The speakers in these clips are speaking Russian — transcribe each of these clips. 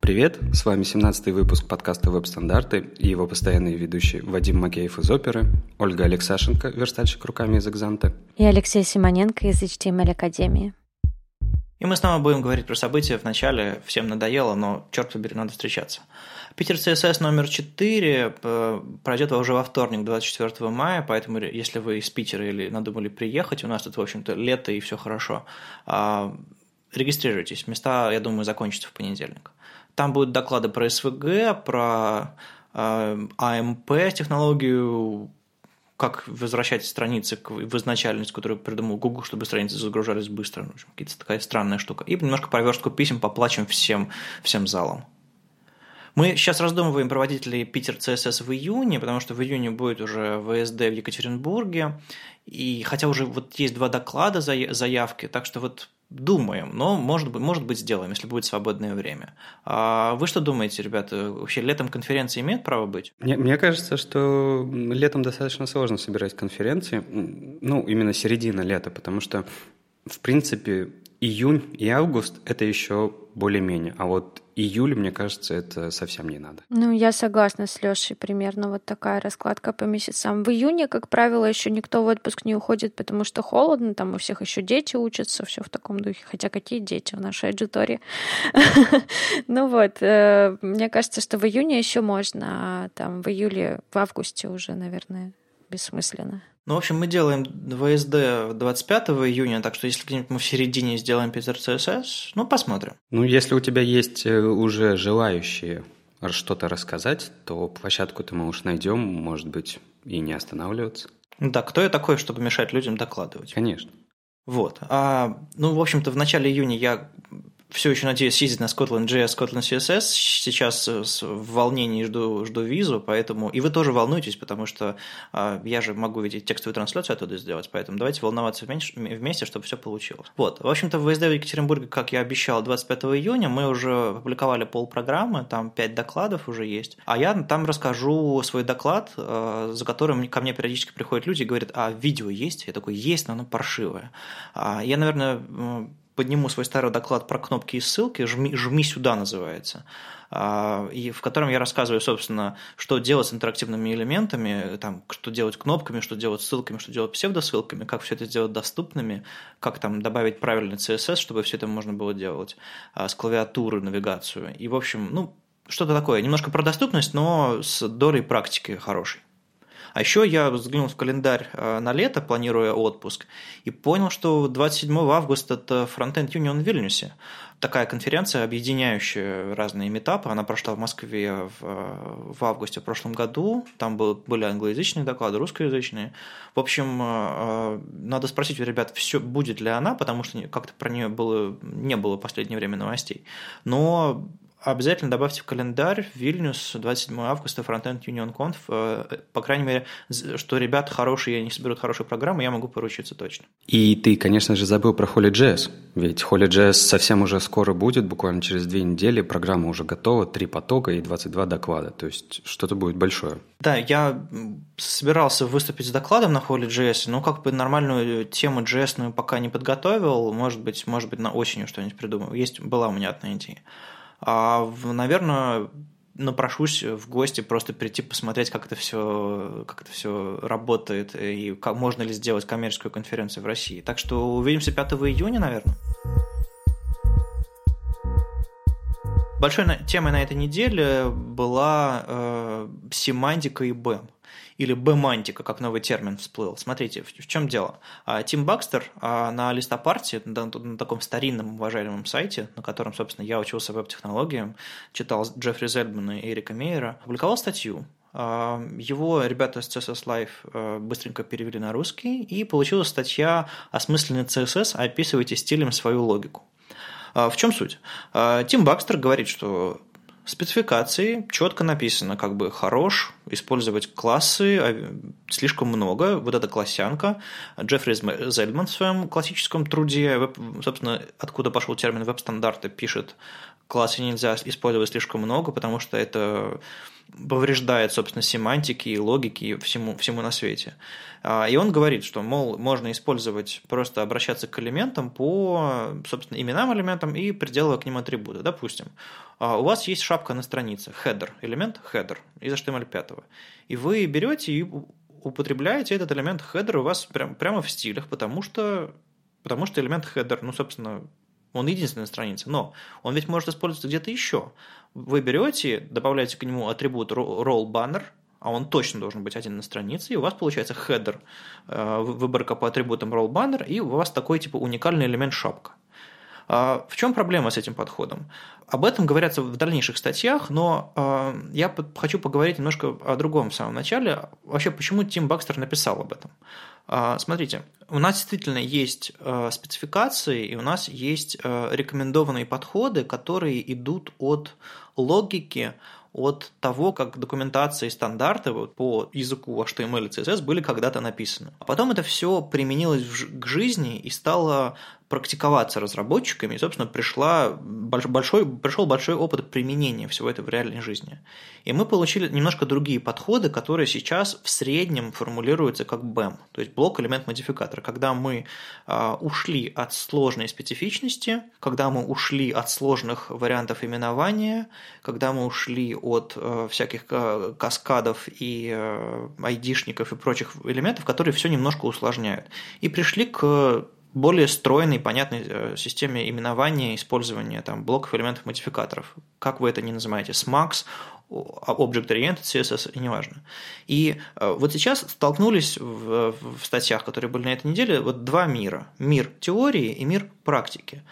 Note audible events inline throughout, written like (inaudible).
Привет, с вами 17-й выпуск подкаста «Веб-стандарты» и его постоянные ведущие Вадим Макеев из «Оперы», Ольга Алексашенко, верстальщик руками из «Экзанта» и Алексей Симоненко из HTML Академии. И мы снова будем говорить про события в начале. Всем надоело, но, черт побери, надо встречаться. Питер ЦСС номер 4 э, пройдет уже во вторник, 24 мая, поэтому если вы из Питера или надумали приехать, у нас тут, в общем-то, лето и все хорошо, а, регистрируйтесь. Места, я думаю, закончатся в понедельник. Там будут доклады про СВГ, про э, АМП, технологию как возвращать страницы в изначальность, которую придумал Google, чтобы страницы загружались быстро. В общем, какая-то такая странная штука. И немножко про верстку писем поплачем всем, всем залом. Мы сейчас раздумываем, проводить ли Питер ЦСС в июне, потому что в июне будет уже ВСД в Екатеринбурге. И хотя уже вот есть два доклада заявки, так что вот Думаем, но может быть, может быть сделаем, если будет свободное время. А вы что думаете, ребята? Вообще летом конференции имеют право быть? Мне, мне кажется, что летом достаточно сложно собирать конференции. Ну, именно середина лета, потому что, в принципе, июнь и август – это еще более-менее. А вот июль, мне кажется, это совсем не надо. Ну, я согласна с Лешей. Примерно вот такая раскладка по месяцам. В июне, как правило, еще никто в отпуск не уходит, потому что холодно, там у всех еще дети учатся, все в таком духе. Хотя какие дети в нашей аудитории? (laughs) Ну вот, э, мне кажется, что в июне еще можно, а там в июле, в августе уже, наверное, бессмысленно. Ну, в общем, мы делаем ВСД 25 июня, так что если где-нибудь мы в середине сделаем Питер ЦСС, ну, посмотрим. Ну, если у тебя есть э, уже желающие что-то рассказать, то площадку-то мы уж найдем, может быть, и не останавливаться. Да, кто я такой, чтобы мешать людям докладывать? Конечно. Вот. А, ну, в общем-то, в начале июня я все еще надеюсь съездить на Scotland.js, Scotland CSS. Сейчас в волнении жду, жду визу, поэтому... И вы тоже волнуетесь, потому что э, я же могу видеть текстовую трансляцию оттуда сделать, поэтому давайте волноваться вместе, вместе чтобы все получилось. Вот. В общем-то, в ВСД в Екатеринбурге, как я обещал, 25 июня мы уже опубликовали полпрограммы, там 5 докладов уже есть. А я там расскажу свой доклад, э, за которым ко мне периодически приходят люди и говорят, а видео есть? Я такой, есть, но оно паршивое. А я, наверное, подниму свой старый доклад про кнопки и ссылки, жми, жми сюда называется, а, и в котором я рассказываю, собственно, что делать с интерактивными элементами, там, что делать кнопками, что делать ссылками, что делать псевдосылками, как все это сделать доступными, как там добавить правильный CSS, чтобы все это можно было делать, а, с клавиатуры навигацию. И, в общем, ну, что-то такое. Немножко про доступность, но с долей практики хорошей. А еще я взглянул в календарь э, на лето, планируя отпуск, и понял, что 27 августа это Frontend Union в Вильнюсе. Такая конференция, объединяющая разные метапы. Она прошла в Москве в, э, в августе в прошлом году. Там был, были англоязычные доклады, русскоязычные. В общем, э, надо спросить у ребят, все будет ли она, потому что как-то про нее было, не было в последнее время новостей. Но Обязательно добавьте в календарь Вильнюс 27 августа Frontend Union Conf. Э, по крайней мере, что ребята хорошие, они соберут хорошую программу, я могу поручиться точно. И ты, конечно же, забыл про HolyJS. Ведь HolyJS совсем уже скоро будет, буквально через две недели. Программа уже готова, три потока и 22 доклада. То есть что-то будет большое. Да, я собирался выступить с докладом на HolyJS, но как бы нормальную тему JS пока не подготовил. Может быть, может быть, на осенью что-нибудь придумаю. Есть, была у меня одна идея. А, наверное, напрошусь в гости просто прийти посмотреть, как это все, как это все работает и как можно ли сделать коммерческую конференцию в России. Так что увидимся 5 июня, наверное. Большой темой на этой неделе была э, семантика и BEM или бемантика, как новый термин всплыл. Смотрите, в, в чем дело. А, Тим Бакстер а, на листопарте, на, на таком старинном уважаемом сайте, на котором, собственно, я учился веб-технологиям, читал Джеффри Зельдмана и Эрика Мейера, опубликовал статью, а, его ребята с CSS Live быстренько перевели на русский, и получилась статья «Осмысленный CSS. Описывайте стилем свою логику». В чем суть? Тим Бакстер говорит, что спецификации четко написано, как бы хорош, использовать классы а, слишком много, вот эта классянка. Джеффри Зельман в своем классическом труде, собственно, откуда пошел термин веб-стандарты, пишет классы нельзя использовать слишком много, потому что это повреждает, собственно, семантике и логике и всему, всему на свете. А, и он говорит, что, мол, можно использовать, просто обращаться к элементам по, собственно, именам элементам и приделывая к ним атрибуты. Допустим, а, у вас есть шапка на странице, header, элемент header из HTML5. И вы берете и употребляете этот элемент header у вас прям, прямо в стилях, потому что, потому что элемент header, ну, собственно, он единственный на странице, но он ведь может использоваться где-то еще. Вы берете, добавляете к нему атрибут roll banner, а он точно должен быть один на странице, и у вас получается header, э, выборка по атрибутам roll banner, и у вас такой типа уникальный элемент шапка. А в чем проблема с этим подходом? Об этом говорятся в дальнейших статьях, но э, я хочу поговорить немножко о другом в самом начале. Вообще, почему Тим Бакстер написал об этом? А, смотрите, у нас действительно есть спецификации, и у нас есть рекомендованные подходы, которые идут от логики, от того, как документация и стандарты вот по языку HTML и CSS были когда-то написаны. А потом это все применилось к жизни и стало практиковаться разработчиками, и, собственно, пришла большой, пришел большой опыт применения всего этого в реальной жизни. И мы получили немножко другие подходы, которые сейчас в среднем формулируются как BEM, то есть блок-элемент-модификатор, когда мы э, ушли от сложной специфичности, когда мы ушли от сложных вариантов именования, когда мы ушли от э, всяких э, каскадов и э, айдишников и прочих элементов, которые все немножко усложняют, и пришли к более стройной, понятной э, системе именования, использования там, блоков, элементов, модификаторов. Как вы это не называете? SMAX, Object-Oriented, CSS, и неважно. И э, вот сейчас столкнулись в, в статьях, которые были на этой неделе, вот два мира. Мир теории и мир практики.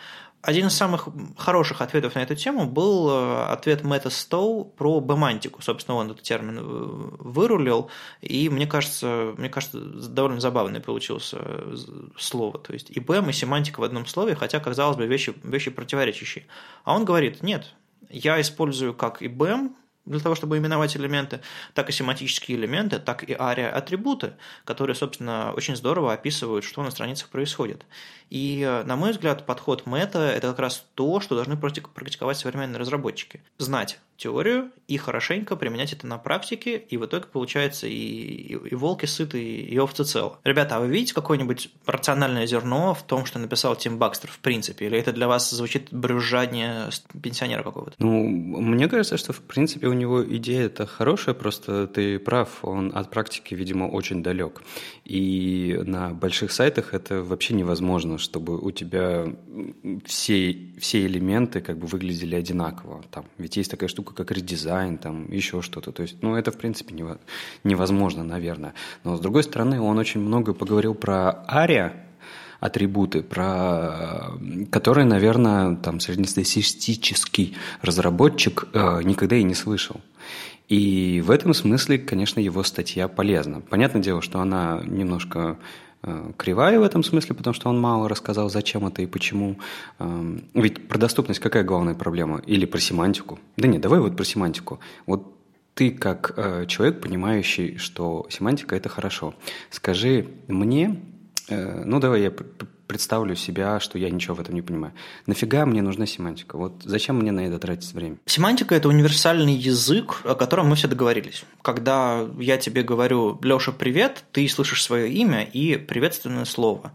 Один из самых хороших ответов на эту тему был э, ответ Мэтта Стоу про бемантику. Собственно, он этот термин э, вырулил, и мне кажется, мне кажется, довольно забавный получился э, слово. То есть и бэм, и семантика в одном слове, хотя, казалось бы, вещи, вещи противоречащие. А он говорит, нет, я использую как и бэм, для того, чтобы именовать элементы, так и семантические элементы, так и ария-атрибуты, которые, собственно, очень здорово описывают, что на страницах происходит. И, на мой взгляд, подход мета – это как раз то, что должны практиковать современные разработчики. Знать теорию и хорошенько применять это на практике, и в итоге получается и, и, и волки сыты, и, и овцы целы. Ребята, а вы видите какое-нибудь рациональное зерно в том, что написал Тим Бакстер в принципе? Или это для вас звучит брюзжание пенсионера какого-то? Ну, мне кажется, что в принципе у него идея это хорошая, просто ты прав, он от практики, видимо, очень далек. И на больших сайтах это вообще невозможно, чтобы у тебя все, все элементы как бы выглядели одинаково. Там, ведь есть такая штука, как редизайн, там еще что-то. То есть, ну, это в принципе невозможно, наверное. Но с другой стороны, он очень много поговорил про ария, атрибуты, про которые, наверное, там среднестатистический разработчик э, никогда и не слышал. И в этом смысле, конечно, его статья полезна. Понятное дело, что она немножко кривая в этом смысле, потому что он мало рассказал, зачем это и почему. Эм, ведь про доступность какая главная проблема? Или про семантику? Да нет, давай вот про семантику. Вот ты как э, человек, понимающий, что семантика – это хорошо, скажи мне, э, ну давай я представлю себя, что я ничего в этом не понимаю. Нафига мне нужна семантика? Вот зачем мне на это тратить время? Семантика – это универсальный язык, о котором мы все договорились. Когда я тебе говорю «Леша, привет», ты слышишь свое имя и приветственное слово.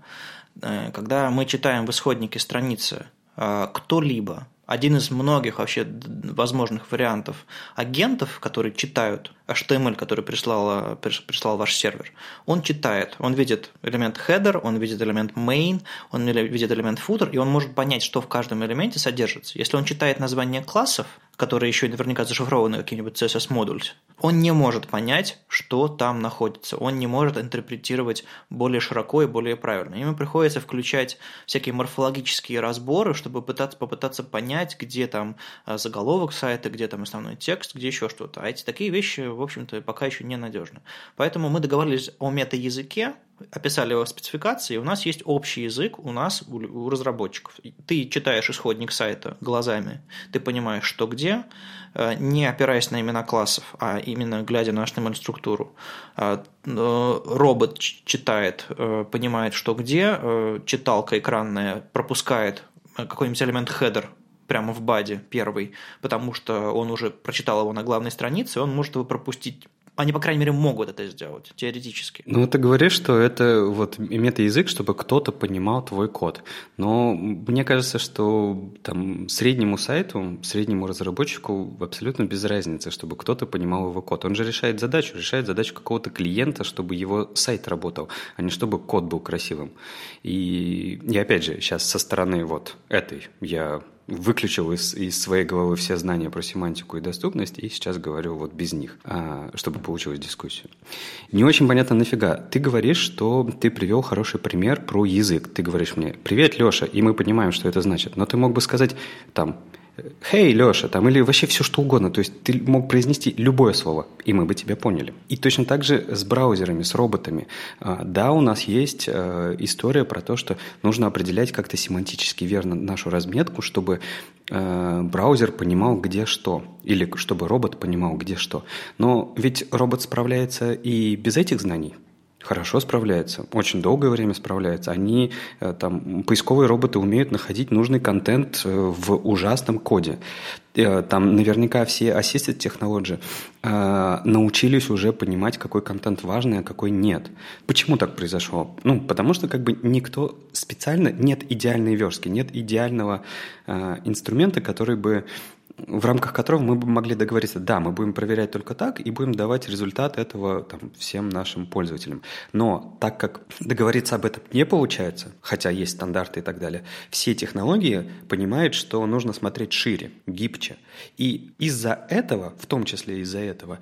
Э, когда мы читаем в исходнике страницы э, «кто-либо», один из многих вообще возможных вариантов агентов, которые читают HTML, который прислал, прислал ваш сервер, он читает, он видит элемент header, он видит элемент main, он видит элемент footer, и он может понять, что в каждом элементе содержится. Если он читает название классов, которые еще наверняка зашифрованы каким-нибудь CSS модуль, он не может понять, что там находится. Он не может интерпретировать более широко и более правильно. Ему приходится включать всякие морфологические разборы, чтобы пытаться, попытаться понять, где там э, заголовок сайта, где там основной текст, где еще что-то. А эти такие вещи, в общем-то, пока еще не надежны. Поэтому мы договорились о мета-языке, описали его спецификации, у нас есть общий язык у нас, у, разработчиков. Ты читаешь исходник сайта глазами, ты понимаешь, что где, э, не опираясь на имена классов, а именно глядя на HTML-структуру. А, робот читает, э, понимает, что где, э, читалка экранная пропускает какой-нибудь элемент header прямо в баде первый, потому что он уже прочитал его на главной странице, он может его пропустить они, по крайней мере, могут это сделать, теоретически. Ну, ты говоришь, что это вот мета-язык, чтобы кто-то понимал твой код. Но мне кажется, что там среднему сайту, среднему разработчику абсолютно без разницы, чтобы кто-то понимал его код. Он же решает задачу, решает задачу какого-то клиента, чтобы его сайт работал, а не чтобы код был красивым. И, и опять же, сейчас со стороны вот этой я выключил из, из своей головы все знания про семантику и доступность, и сейчас говорю вот без них, а, чтобы получилась дискуссия. Не очень понятно нафига. Ты говоришь, что ты привел хороший пример про язык. Ты говоришь мне, привет, Леша, и мы понимаем, что это значит. Но ты мог бы сказать там, «Хей, Леша», там, или вообще все что угодно. То есть ты мог произнести любое слово, и мы бы тебя поняли. И точно так же с браузерами, с роботами. А, да, у нас есть э, история про то, что нужно определять как-то семантически верно нашу разметку, чтобы э, браузер понимал, где что, или чтобы робот понимал, где что. Но ведь робот справляется и без этих знаний хорошо справляется, очень долгое время справляется. Они, э, там, поисковые роботы умеют находить нужный контент э, в ужасном коде. Э, там наверняка все Assisted Technology научились уже понимать, какой контент важный, а какой нет. Почему так произошло? Ну, потому что как бы никто специально, нет идеальной верстки, нет идеального инструмента, который бы в рамках которого мы бы могли договориться, да, мы будем проверять только так и будем давать результат этого там, всем нашим пользователям. Но так как договориться об этом не получается, хотя есть стандарты и так далее, все технологии понимают, что нужно смотреть шире, гибче. И из-за этого, в том числе из-за этого,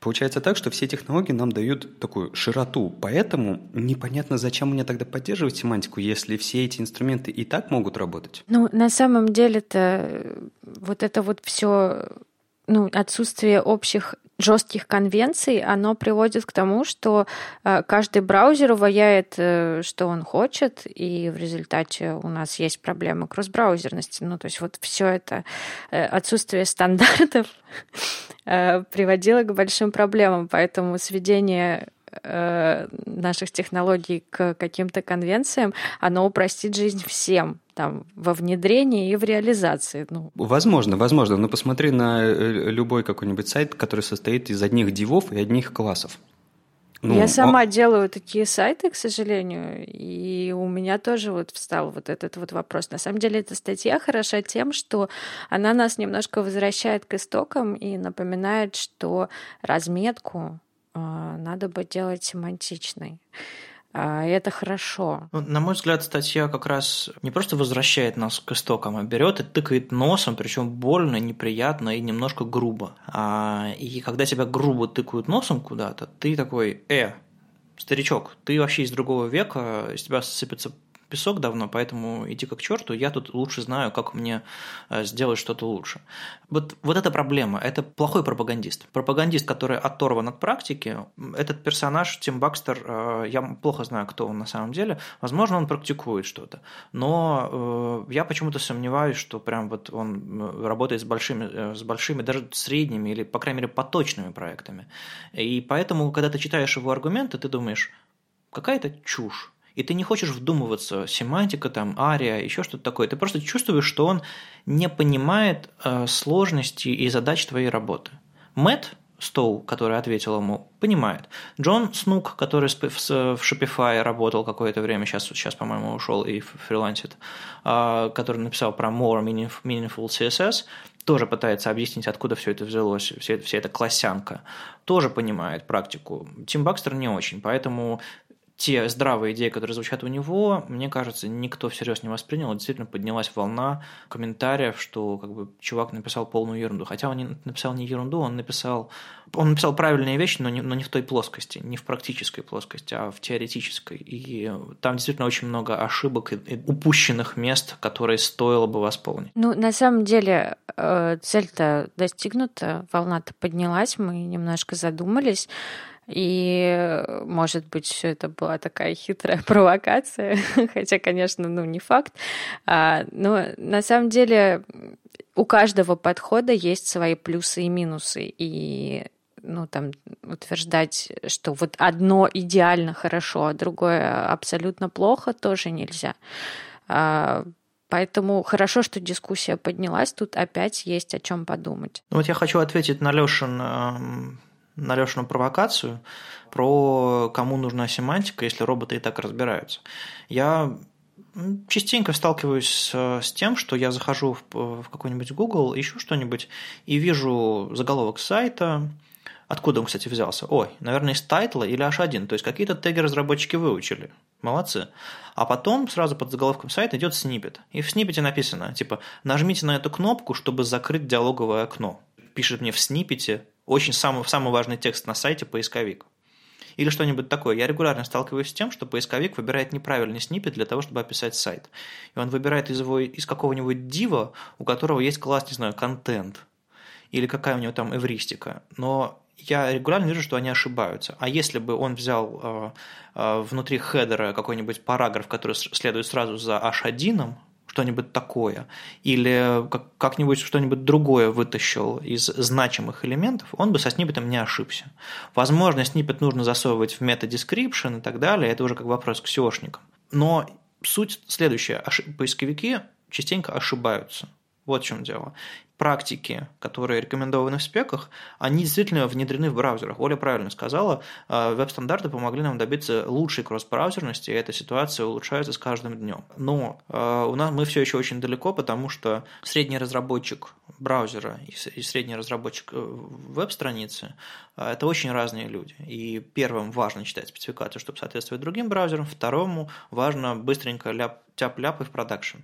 Получается так, что все технологии нам дают такую широту, поэтому непонятно, зачем мне тогда поддерживать семантику, если все эти инструменты и так могут работать. Ну, на самом деле-то вот это вот все ну, отсутствие общих жестких конвенций, оно приводит к тому, что э, каждый браузер ваяет, э, что он хочет, и в результате у нас есть проблемы кросс-браузерности. Ну, то есть вот все это э, отсутствие стандартов (laughs) приводило к большим проблемам, поэтому сведение наших технологий к каким-то конвенциям, оно упростит жизнь всем там, во внедрении и в реализации. Ну. Возможно, возможно, но посмотри на э, любой какой-нибудь сайт, который состоит из одних дивов и одних классов. Ну, я сама а... делаю такие сайты, к сожалению, и у меня тоже вот встал вот этот вот вопрос. На самом деле эта статья хороша тем, что она нас немножко возвращает к истокам и напоминает, что разметку э, надо бы делать семантичной. А, это хорошо. Ну, на мой взгляд, статья как раз не просто возвращает нас к истокам, а берет и тыкает носом, причем больно, неприятно и немножко грубо. А, и когда тебя грубо тыкают носом куда-то, ты такой, э, старичок, ты вообще из другого века, из тебя сыпется песок давно, поэтому иди как черту, я тут лучше знаю, как мне э, сделать что-то лучше. Вот, вот эта проблема, это плохой пропагандист. Пропагандист, который оторван от практики, этот персонаж Тим Бакстер, э, я плохо знаю, кто он на самом деле, возможно, он практикует что-то, но э, я почему-то сомневаюсь, что прям вот он работает с большими, с большими, даже средними или, по крайней мере, поточными проектами. И поэтому, когда ты читаешь его аргументы, ты думаешь, какая-то чушь и ты не хочешь вдумываться, семантика, там, ария, еще что-то такое. Ты просто чувствуешь, что он не понимает э, сложности и задач твоей работы. Мэтт Стоу, который ответил ему, понимает. Джон Снук, который в Shopify работал какое-то время, сейчас, сейчас по-моему, ушел и фрилансит, э, который написал про More Meaningful CSS, тоже пытается объяснить, откуда все это взялось, вся, вся эта классянка, тоже понимает практику. Тим Бакстер не очень, поэтому те здравые идеи, которые звучат у него, мне кажется, никто всерьез не воспринял. Действительно поднялась волна комментариев, что как бы чувак написал полную ерунду. Хотя он не написал не ерунду, он написал, он написал правильные вещи, но не, но не в той плоскости, не в практической плоскости, а в теоретической. И там действительно очень много ошибок и упущенных мест, которые стоило бы восполнить. Ну, на самом деле, э, цель-то достигнута, волна-то поднялась, мы немножко задумались. И, может быть, все это была такая хитрая (laughs) провокация, (laughs) хотя, конечно, ну, не факт. А, но на самом деле у каждого подхода есть свои плюсы и минусы. И ну, там, утверждать, что вот одно идеально хорошо, а другое абсолютно плохо, тоже нельзя. А, Поэтому хорошо, что дискуссия поднялась, тут опять есть о чем подумать. Ну вот я хочу ответить на Лешин эм, на Лешину провокацию про кому нужна семантика, если роботы и так разбираются. Я частенько сталкиваюсь с, тем, что я захожу в, в какой-нибудь Google, ищу что-нибудь и вижу заголовок сайта, Откуда он, кстати, взялся? Ой, наверное, из тайтла или H1, то есть какие-то теги разработчики выучили. Молодцы. А потом сразу под заголовком сайта идет снипет. И в снипете написано, типа, нажмите на эту кнопку, чтобы закрыть диалоговое окно. Пишет мне в снипете очень самый, самый важный текст на сайте поисковик. Или что-нибудь такое. Я регулярно сталкиваюсь с тем, что поисковик выбирает неправильный снипет для того, чтобы описать сайт. И он выбирает из, его, из какого-нибудь дива, у которого есть класс, не знаю, контент. Или какая у него там эвристика. Но я регулярно вижу, что они ошибаются. А если бы он взял э, э, внутри хедера какой-нибудь параграф, который следует сразу за H1, что-нибудь такое, или как-нибудь что-нибудь другое вытащил из значимых элементов, он бы со сниппетом не ошибся. Возможно, сниппет нужно засовывать в meta-description и так далее, это уже как вопрос к SEOшникам. Но суть следующая. Поисковики частенько ошибаются. Вот в чем дело практики, которые рекомендованы в спеках, они действительно внедрены в браузерах. Оля правильно сказала, э, веб-стандарты помогли нам добиться лучшей кросс-браузерности, и эта ситуация улучшается с каждым днем. Но э, у нас мы все еще очень далеко, потому что средний разработчик браузера и средний разработчик э, веб-страницы – это очень разные люди. И первым важно читать спецификацию, чтобы соответствовать другим браузерам, второму важно быстренько ляп, тяп-ляп и в продакшн.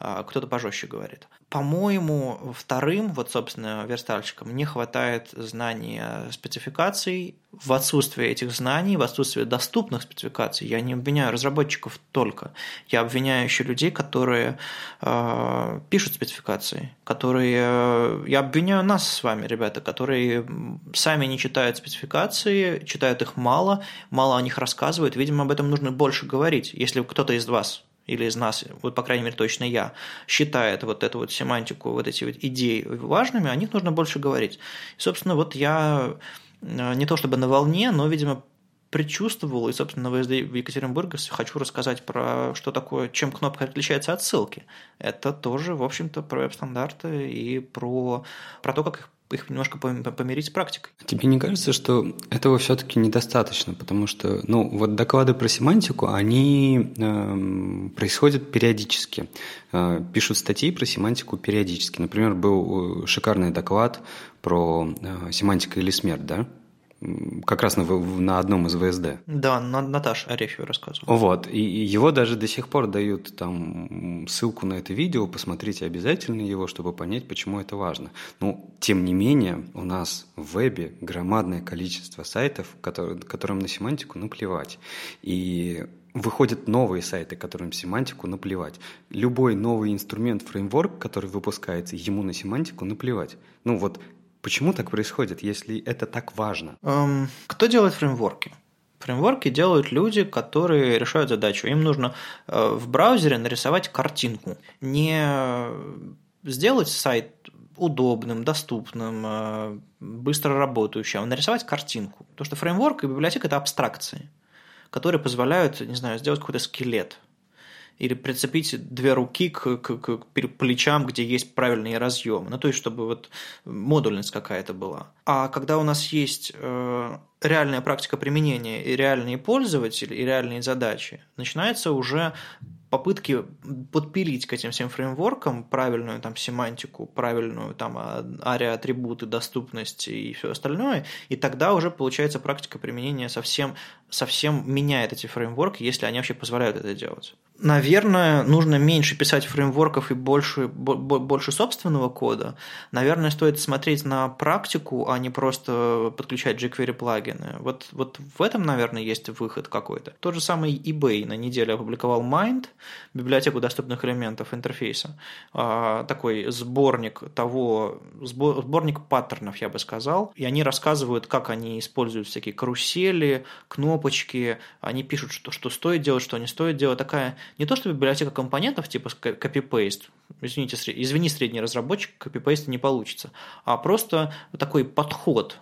А, кто-то пожестче говорит. По-моему, вторым, вот, собственно, верстальщикам не хватает знания спецификаций. В отсутствие этих знаний, в отсутствие доступных спецификаций, я не обвиняю разработчиков только, я обвиняю еще людей, которые э, пишут спецификации, которые... Я обвиняю нас с вами, ребята, которые сами не читают спецификации, читают их мало, мало о них рассказывают. Видимо, об этом нужно больше говорить. Если кто-то из вас или из нас, вот по крайней мере точно я, считает вот эту вот семантику, вот эти вот идеи важными, о них нужно больше говорить. И, собственно, вот я э, не то чтобы на волне, но, видимо, предчувствовал, и, собственно, на ВСД в Екатеринбурге хочу рассказать про что такое, чем кнопка отличается от ссылки. Это тоже, в общем-то, про веб-стандарты и про, про то, как их их немножко помирить с практикой. Тебе не кажется, что этого все-таки недостаточно, потому что, ну, вот доклады про семантику, они э, происходят периодически. Э, пишут статьи про семантику периодически. Например, был э, шикарный доклад про э, семантика или смерть, да? Как раз на, на одном из ВСД. Да, Наташа Арефьева рассказывала. Вот, и его даже до сих пор дают там ссылку на это видео, посмотрите обязательно его, чтобы понять, почему это важно. Но, тем не менее, у нас в вебе громадное количество сайтов, которые, которым на семантику наплевать. И выходят новые сайты, которым семантику наплевать. Любой новый инструмент, фреймворк, который выпускается, ему на семантику наплевать. Ну вот Почему так происходит, если это так важно? Эм, кто делает фреймворки? Фреймворки делают люди, которые решают задачу. Им нужно э, в браузере нарисовать картинку. Не сделать сайт удобным, доступным, э, быстро работающим, а нарисовать картинку. Потому что фреймворк и библиотека – это абстракции, которые позволяют, не знаю, сделать какой-то скелет или прицепить две руки к, к, к плечам, где есть правильные разъемы. Ну, то есть, чтобы вот модульность какая-то была. А когда у нас есть э, реальная практика применения и реальные пользователи, и реальные задачи, начинается уже попытки подпилить к этим всем фреймворкам правильную там семантику, правильную там ария атрибуты, доступность и все остальное, и тогда уже получается практика применения совсем, совсем меняет эти фреймворки, если они вообще позволяют это делать. Наверное, нужно меньше писать фреймворков и больше, больше собственного кода. Наверное, стоит смотреть на практику, а не просто подключать jQuery плагины. Вот, вот в этом, наверное, есть выход какой-то. Тот же самый eBay на неделе опубликовал Mind, библиотеку доступных элементов интерфейса. А, такой сборник того, сборник паттернов, я бы сказал. И они рассказывают, как они используют всякие карусели, кнопочки. Они пишут, что, что стоит делать, что не стоит делать. Такая не то, что библиотека компонентов, типа copy-paste, извините, извини, средний разработчик, copy-paste не получится, а просто такой подход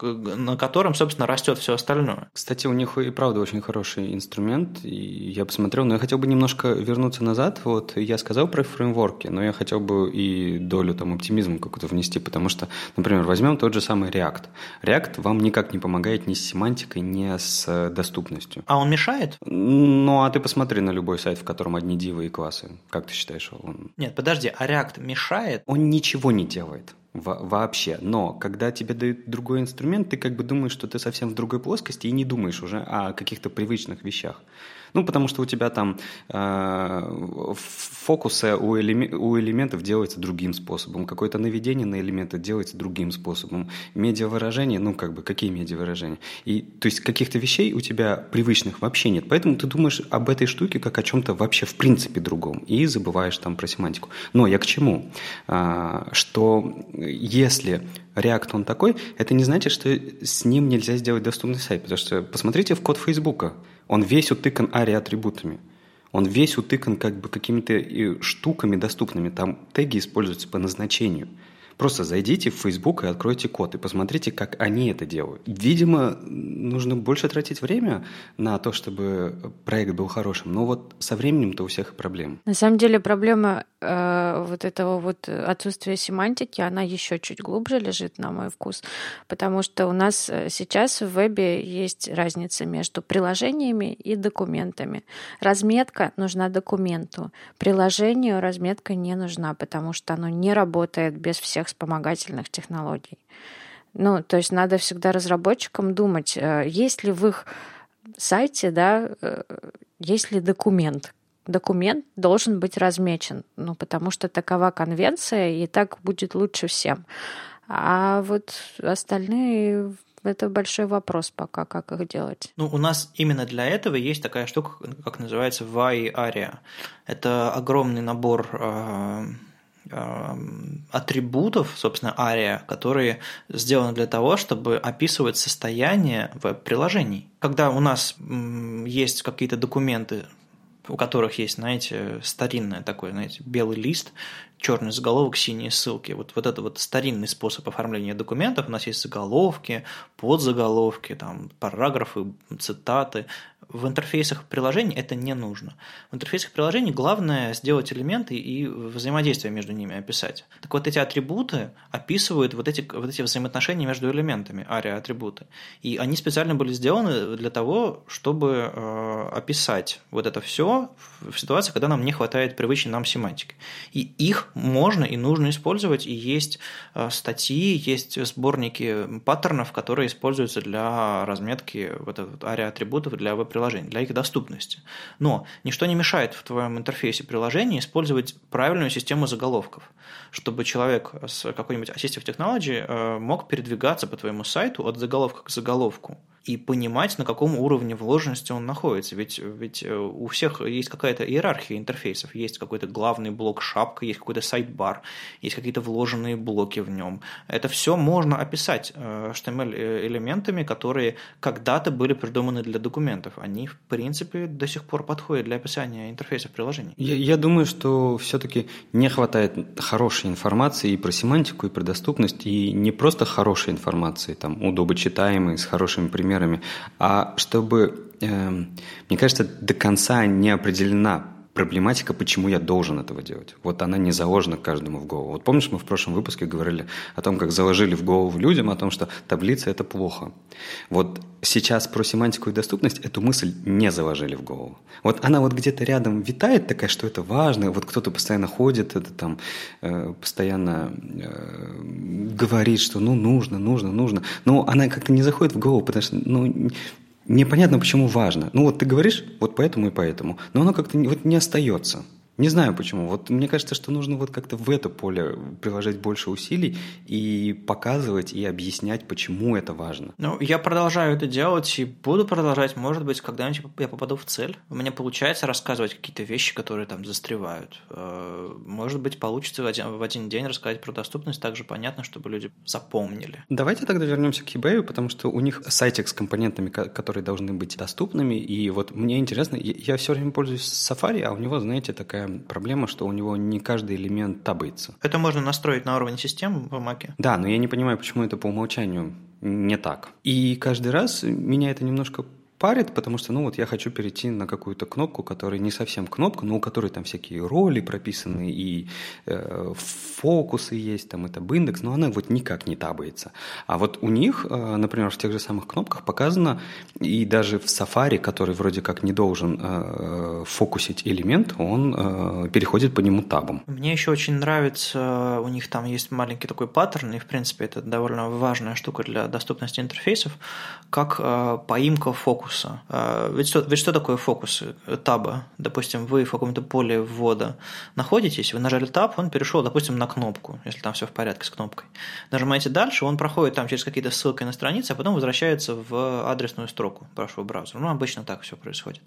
на котором, собственно, растет все остальное. Кстати, у них и правда очень хороший инструмент, и я посмотрел, но я хотел бы немножко вернуться назад. Вот я сказал про фреймворки, но я хотел бы и долю там оптимизма какую-то внести, потому что, например, возьмем тот же самый React. React вам никак не помогает ни с семантикой, ни с доступностью. А он мешает? Ну, а ты посмотри на любой сайт, в котором одни дивы и классы. Как ты считаешь, он... Нет, подожди, а React мешает? Он ничего не делает вообще. Но когда тебе дают другой инструмент, ты как бы думаешь, что ты совсем в другой плоскости и не думаешь уже о каких-то привычных вещах. Ну, потому что у тебя там э, фокусы у, элеме- у элементов делается другим способом, какое-то наведение на элементы делается другим способом, медиавыражение, ну, как бы, какие медиавыражения? И, то есть, каких-то вещей у тебя привычных вообще нет, поэтому ты думаешь об этой штуке как о чем-то вообще в принципе другом и забываешь там про семантику. Но я к чему? А, что если React он такой, это не значит, что с ним нельзя сделать доступный сайт, потому что посмотрите в код Фейсбука, он весь утыкан ARIA-атрибутами. Он весь утыкан как бы какими-то штуками доступными. Там теги используются по назначению. Просто зайдите в Facebook и откройте код и посмотрите, как они это делают. Видимо, нужно больше тратить время на то, чтобы проект был хорошим. Но вот со временем-то у всех проблем. На самом деле проблема э, вот этого вот отсутствия семантики, она еще чуть глубже лежит, на мой вкус. Потому что у нас э, сейчас в вебе есть разница между приложениями и документами. Разметка нужна документу. Приложению разметка не нужна, потому что оно не работает без всех вспомогательных технологий. Ну, то есть надо всегда разработчикам думать, э, есть ли в их сайте, да, э, есть ли документ. Документ должен быть размечен, ну, потому что такова конвенция, и так будет лучше всем. А вот остальные это большой вопрос пока, как их делать. Ну, у нас именно для этого есть такая штука, как называется VAI ARIA. Это огромный набор э, атрибутов, собственно, ARIA, которые сделаны для того, чтобы описывать состояние веб-приложений. Когда у нас есть какие-то документы, у которых есть, знаете, старинный такой, знаете, белый лист, черный заголовок, синие ссылки. Вот, вот это вот старинный способ оформления документов. У нас есть заголовки, подзаголовки, там, параграфы, цитаты в интерфейсах приложений это не нужно. В интерфейсах приложений главное сделать элементы и взаимодействие между ними описать. Так вот, эти атрибуты описывают вот эти, вот эти взаимоотношения между элементами, ария-атрибуты. И они специально были сделаны для того, чтобы э, описать вот это все в ситуации, когда нам не хватает привычной нам семантики. И их можно и нужно использовать, и есть э, статьи, есть сборники паттернов, которые используются для разметки вот ария-атрибутов для веб приложений, для их доступности. Но ничто не мешает в твоем интерфейсе приложения использовать правильную систему заголовков, чтобы человек с какой-нибудь Assistive Technology э, мог передвигаться по твоему сайту от заголовка к заголовку и понимать, на каком уровне вложенности он находится. Ведь, ведь э, у всех есть какая-то иерархия интерфейсов. Есть какой-то главный блок шапка, есть какой-то сайт-бар, есть какие-то вложенные блоки в нем. Это все можно описать HTML-элементами, э, которые когда-то были придуманы для документов. Они, в принципе, до сих пор подходят для описания интерфейсов приложений. Я, я думаю, что все-таки не хватает хорошей информации и про семантику, и про доступность, и не просто хорошей информации, там, удобочитаемой, с хорошими примерами, примерами, а чтобы, э, мне кажется, до конца не определена проблематика, почему я должен этого делать. Вот она не заложена каждому в голову. Вот помнишь, мы в прошлом выпуске говорили о том, как заложили в голову людям, о том, что таблица – это плохо. Вот сейчас про семантику и доступность эту мысль не заложили в голову. Вот она вот где-то рядом витает такая, что это важно, вот кто-то постоянно ходит, это там э, постоянно э, говорит, что ну нужно, нужно, нужно, но она как-то не заходит в голову, потому что ну непонятно, почему важно. Ну вот ты говоришь, вот поэтому и поэтому, но оно как-то вот не остается. Не знаю почему. Вот мне кажется, что нужно вот как-то в это поле приложить больше усилий и показывать и объяснять, почему это важно. Ну, я продолжаю это делать и буду продолжать. Может быть, когда-нибудь я попаду в цель. У меня получается рассказывать какие-то вещи, которые там застревают. Э, может быть, получится в один, в один день рассказать про доступность так же понятно, чтобы люди запомнили. Давайте тогда вернемся к eBay, потому что у них сайтик с компонентами, которые должны быть доступными. И вот мне интересно, я все время пользуюсь Safari, а у него, знаете, такая проблема, что у него не каждый элемент табается. Это можно настроить на уровне системы в Mac? Да, но я не понимаю, почему это по умолчанию не так. И каждый раз меня это немножко парит, потому что, ну, вот я хочу перейти на какую-то кнопку, которая не совсем кнопка, но у которой там всякие роли прописаны и э, фокусы есть, там это индекс, но она вот никак не табается. А вот у них, э, например, в тех же самых кнопках показано, и даже в Safari, который вроде как не должен э, фокусить элемент, он э, переходит по нему табом. Мне еще очень нравится, у них там есть маленький такой паттерн, и в принципе это довольно важная штука для доступности интерфейсов, как э, поимка фокуса фокуса. А, ведь что, ведь что такое фокусы? Таба. Допустим, вы в каком-то поле ввода находитесь, вы нажали таб, он перешел, допустим, на кнопку, если там все в порядке с кнопкой. Нажимаете дальше, он проходит там через какие-то ссылки на страницы, а потом возвращается в адресную строку вашего браузера. Ну, обычно так все происходит.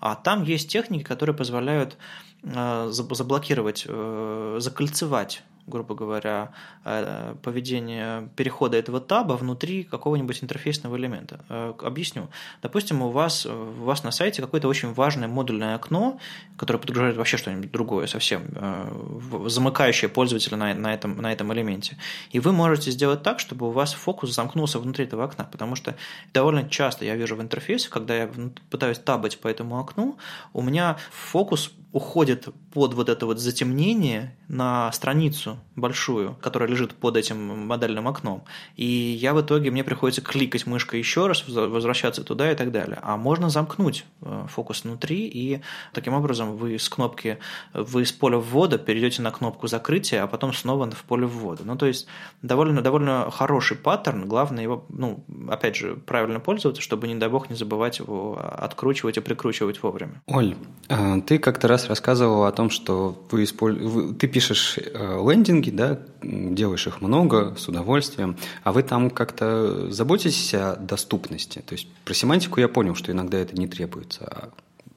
А там есть техники, которые позволяют а, заблокировать, э, закольцевать грубо говоря, э, поведение перехода этого таба внутри какого-нибудь интерфейсного элемента. Э, объясню. Допустим, у вас, у вас на сайте какое-то очень важное модульное окно, которое подгружает вообще что-нибудь другое совсем, э, замыкающее пользователя на, на, этом, на этом элементе. И вы можете сделать так, чтобы у вас фокус замкнулся внутри этого окна, потому что довольно часто я вижу в интерфейсе, когда я пытаюсь табать по этому окну, у меня фокус уходит под вот это вот затемнение на страницу большую, которая лежит под этим модельным окном. И я в итоге, мне приходится кликать мышкой еще раз, возвращаться туда и так далее. А можно замкнуть э, фокус внутри, и таким образом вы с кнопки, вы с поля ввода перейдете на кнопку закрытия, а потом снова в поле ввода. Ну, то есть довольно, довольно хороший паттерн, главное его, ну, опять же, правильно пользоваться, чтобы, не дай бог, не забывать его откручивать и прикручивать вовремя. Оль, а, ты как-то раз рассказывал о том, что вы использ... ты пишешь э, лендинги, да, делаешь их много, с удовольствием, а вы там как-то заботитесь о доступности? То есть про семантику я понял, что иногда это не требуется, а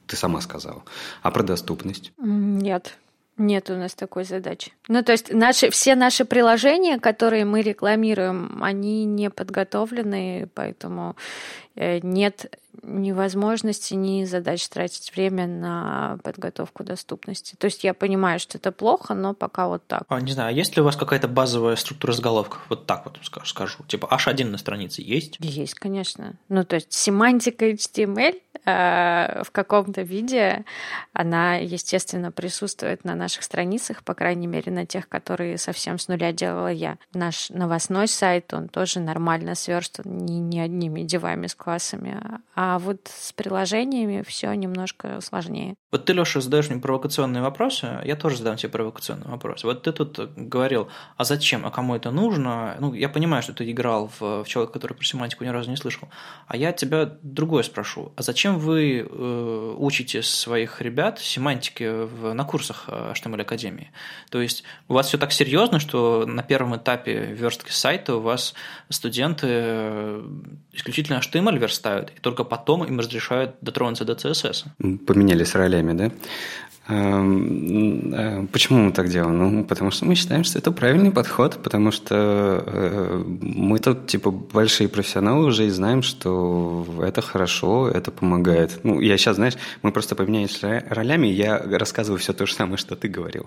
ты сама сказала. А про доступность? Нет. Нет у нас такой задачи. Ну, то есть наши, все наши приложения, которые мы рекламируем, они не подготовлены, поэтому э, нет ни возможности, ни задач тратить время на подготовку доступности. То есть я понимаю, что это плохо, но пока вот так. А, не знаю, а есть ли у вас какая-то базовая структура заголовков? Вот так вот скажу. Типа H1 на странице есть? Есть, конечно. Ну, то есть семантика HTML э, в каком-то виде, она, естественно, присутствует на наших страницах, по крайней мере, на тех, которые совсем с нуля делала я. Наш новостной сайт, он тоже нормально сверстан не, не одними девами с классами, а а вот с приложениями все немножко сложнее. Вот ты, Леша, задаешь мне провокационные вопросы, я тоже задам тебе провокационный вопрос. Вот ты тут говорил, а зачем, а кому это нужно? Ну, я понимаю, что ты играл в, в человека, который про семантику ни разу не слышал. А я тебя другое спрошу. А зачем вы э, учите своих ребят семантике в, на курсах HTML Академии? То есть у вас все так серьезно, что на первом этапе верстки сайта у вас студенты э, исключительно HTML верстают, и только потом им разрешают дотронуться до CSS. Поменялись ролями, да? Эм, э, почему мы так делаем? Ну, потому что мы считаем, что это правильный подход, потому что э, мы тут, типа, большие профессионалы уже и знаем, что это хорошо, это помогает. Ну, я сейчас, знаешь, мы просто поменялись ролями, я рассказываю все то же самое, что ты говорил.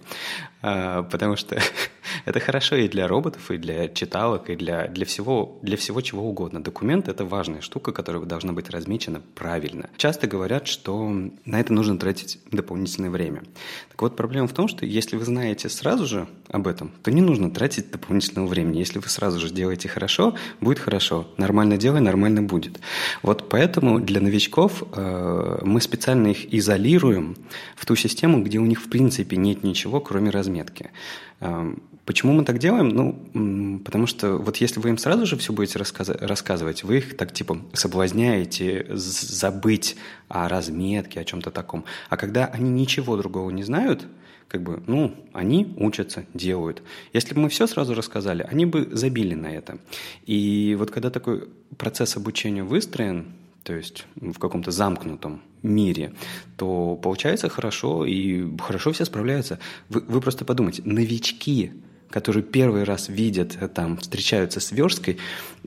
Э, потому что (laughs) (laughs) это хорошо и для роботов, и для читалок, и для, для, всего, для всего чего угодно. Документ – это важная штука, которая должна быть размечена правильно. Часто говорят, что на это нужно тратить дополнительное время. Так вот, проблема в том, что если вы знаете сразу же об этом, то не нужно тратить дополнительного времени. Если вы сразу же сделаете хорошо, будет хорошо. Нормально делай, нормально будет. Вот поэтому для новичков э, мы специально их изолируем в ту систему, где у них в принципе нет ничего, кроме разметки. Э, Почему мы так делаем? Ну, потому что вот если вы им сразу же все будете рассказ- рассказывать, вы их так типа соблазняете забыть о разметке, о чем-то таком. А когда они ничего другого не знают, как бы, ну, они учатся, делают. Если бы мы все сразу рассказали, они бы забили на это. И вот когда такой процесс обучения выстроен, то есть в каком-то замкнутом мире, то получается хорошо, и хорошо все справляются. Вы, вы просто подумайте, новички которые первый раз видят, э, там, встречаются с версткой,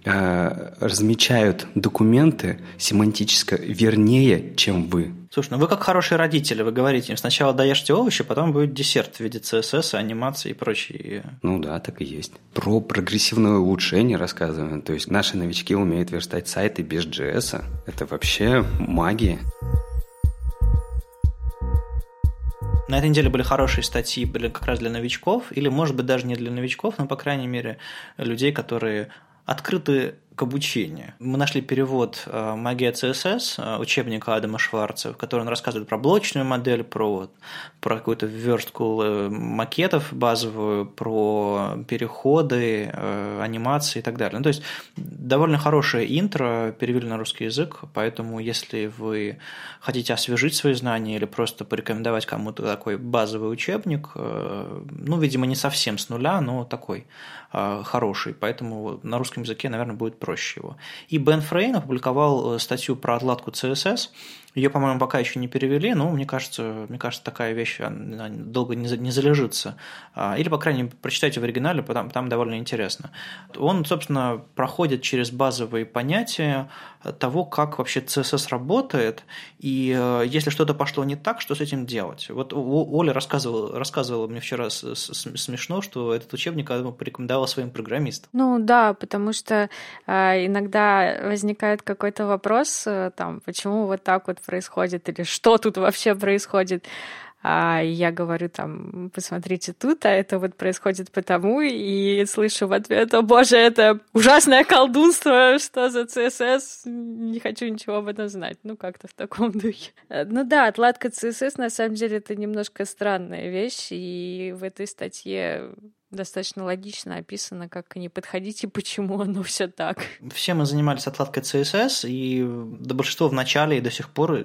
э, размечают документы семантически вернее, чем вы. Слушай, ну вы как хорошие родители, вы говорите им, сначала доешьте овощи, потом будет десерт в виде CSS, анимации и прочие. Ну да, так и есть. Про прогрессивное улучшение рассказываем. То есть наши новички умеют верстать сайты без JS. Это вообще магия. На этой неделе были хорошие статьи, были как раз для новичков, или, может быть, даже не для новичков, но, по крайней мере, людей, которые открыты к обучению. Мы нашли перевод э, «Магия CSS», э, учебника Адама Шварца, в котором он рассказывает про блочную модель, про, про какую-то верстку э, макетов базовую, про переходы, анимации и так далее. Ну, то есть довольно хорошее интро перевели на русский язык, поэтому если вы хотите освежить свои знания или просто порекомендовать кому-то такой базовый учебник, ну, видимо, не совсем с нуля, но такой хороший, поэтому на русском языке, наверное, будет проще его. И Бен Фрейн опубликовал э, статью про отладку CSS, ее, по-моему, пока еще не перевели, но мне кажется, мне кажется, такая вещь она долго не, не залежится. А, или, по крайней мере, прочитайте в оригинале, там, там довольно интересно. Он, собственно, проходит через базовые понятия того, как вообще CSS работает, и э, если что-то пошло не так, что с этим делать. Вот Оля рассказывала, рассказывала мне вчера смешно, что этот учебник она порекомендовала своим программистам. Ну да, потому что э, иногда возникает какой-то вопрос, э, там, почему вот так вот происходит или что тут вообще происходит. А я говорю там, посмотрите тут, а это вот происходит потому, и слышу в ответ, о боже, это ужасное колдунство, что за CSS, не хочу ничего об этом знать. Ну, как-то в таком (laughs) духе. Ну да, отладка CSS, на самом деле, это немножко странная вещь, и в этой статье достаточно логично описано, как не подходить и почему оно все так. Все мы занимались отладкой CSS, и да, большинство в начале и до сих пор э,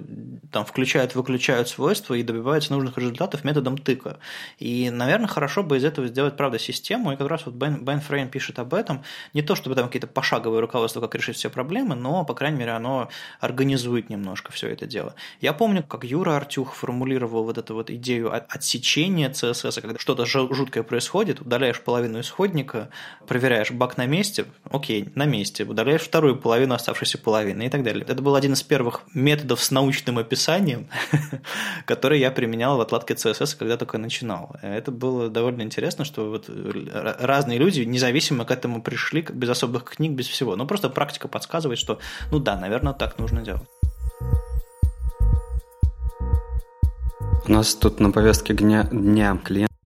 там включают, выключают свойства и добиваются нужных результатов методом тыка. И, наверное, хорошо бы из этого сделать, правда, систему, и как раз вот Бен, Бен Фрейн пишет об этом. Не то, чтобы там какие-то пошаговые руководства, как решить все проблемы, но, по крайней мере, оно организует немножко все это дело. Я помню, как Юра Артюх формулировал вот эту вот идею отсечения CSS, когда что-то жуткое происходит, удаляешь половину исходника, проверяешь баг на месте, окей, на месте, удаляешь вторую половину оставшейся половины и так далее. Это был один из первых методов с научным описанием, (laughs) который я применял в отладке CSS, когда только начинал. Это было довольно интересно, что вот разные люди независимо к этому пришли, без особых книг, без всего. Но просто практика подсказывает, что, ну да, наверное, так нужно делать. У нас тут на повестке дня, дня клиент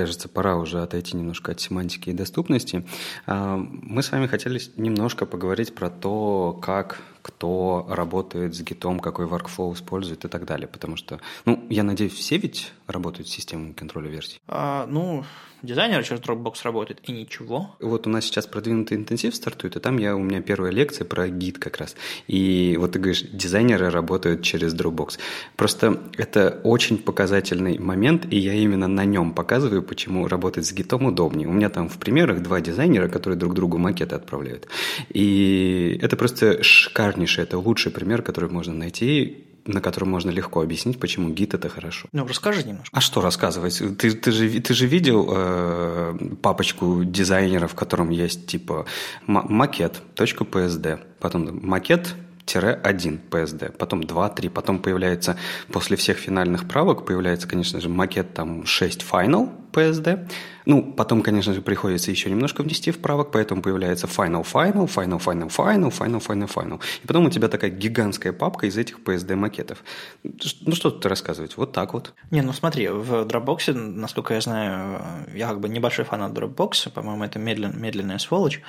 Кажется, пора уже отойти немножко от семантики и доступности. А, мы с вами хотели немножко поговорить про то, как кто работает с гитом, какой workflow использует и так далее. Потому что, ну, я надеюсь, все ведь работают с системой контроля версий. А, ну, дизайнер через Dropbox работает, и ничего. Вот у нас сейчас продвинутый интенсив стартует, и там я, у меня первая лекция про гид как раз. И вот ты говоришь, дизайнеры работают через Dropbox. Просто это очень показательный момент, и я именно на нем показываю, почему работать с гитом удобнее. У меня там в примерах два дизайнера, которые друг другу макеты отправляют. И это просто шикарнейший, это лучший пример, который можно найти на котором можно легко объяснить, почему гид это хорошо. Ну, расскажи немножко. А что рассказывать? Ты, ты, же, ты же видел э, папочку дизайнера, в котором есть типа макет.psd, потом макет 1 PSD, потом 2, 3, потом появляется, после всех финальных правок, появляется, конечно же, макет там 6 Final PSD, ну, потом, конечно же, приходится еще немножко внести вправок, поэтому появляется final, final, final, final, final, final, final, final. И потом у тебя такая гигантская папка из этих PSD-макетов. Ну, что тут рассказывать? Вот так вот. Не, ну смотри, в Dropbox, насколько я знаю, я как бы небольшой фанат Dropbox, по-моему, это медлен, медленная сволочь.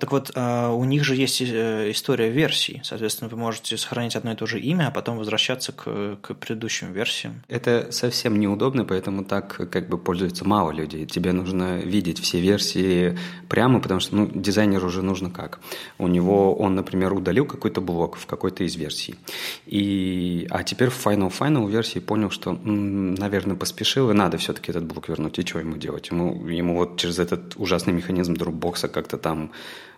Так вот, а, у них же есть э, история версий. Соответственно, вы можете сохранить одно и то же имя, а потом возвращаться к, к предыдущим версиям. Это совсем неудобно, поэтому так как бы пользуется мало людей тебе нужно видеть все версии прямо, потому что ну, дизайнеру уже нужно как. У него он, например, удалил какой-то блок в какой-то из версий. И, а теперь в Final Final версии понял, что, наверное, поспешил, и надо все-таки этот блок вернуть. И что ему делать? Ему, ему вот через этот ужасный механизм дропбокса как-то там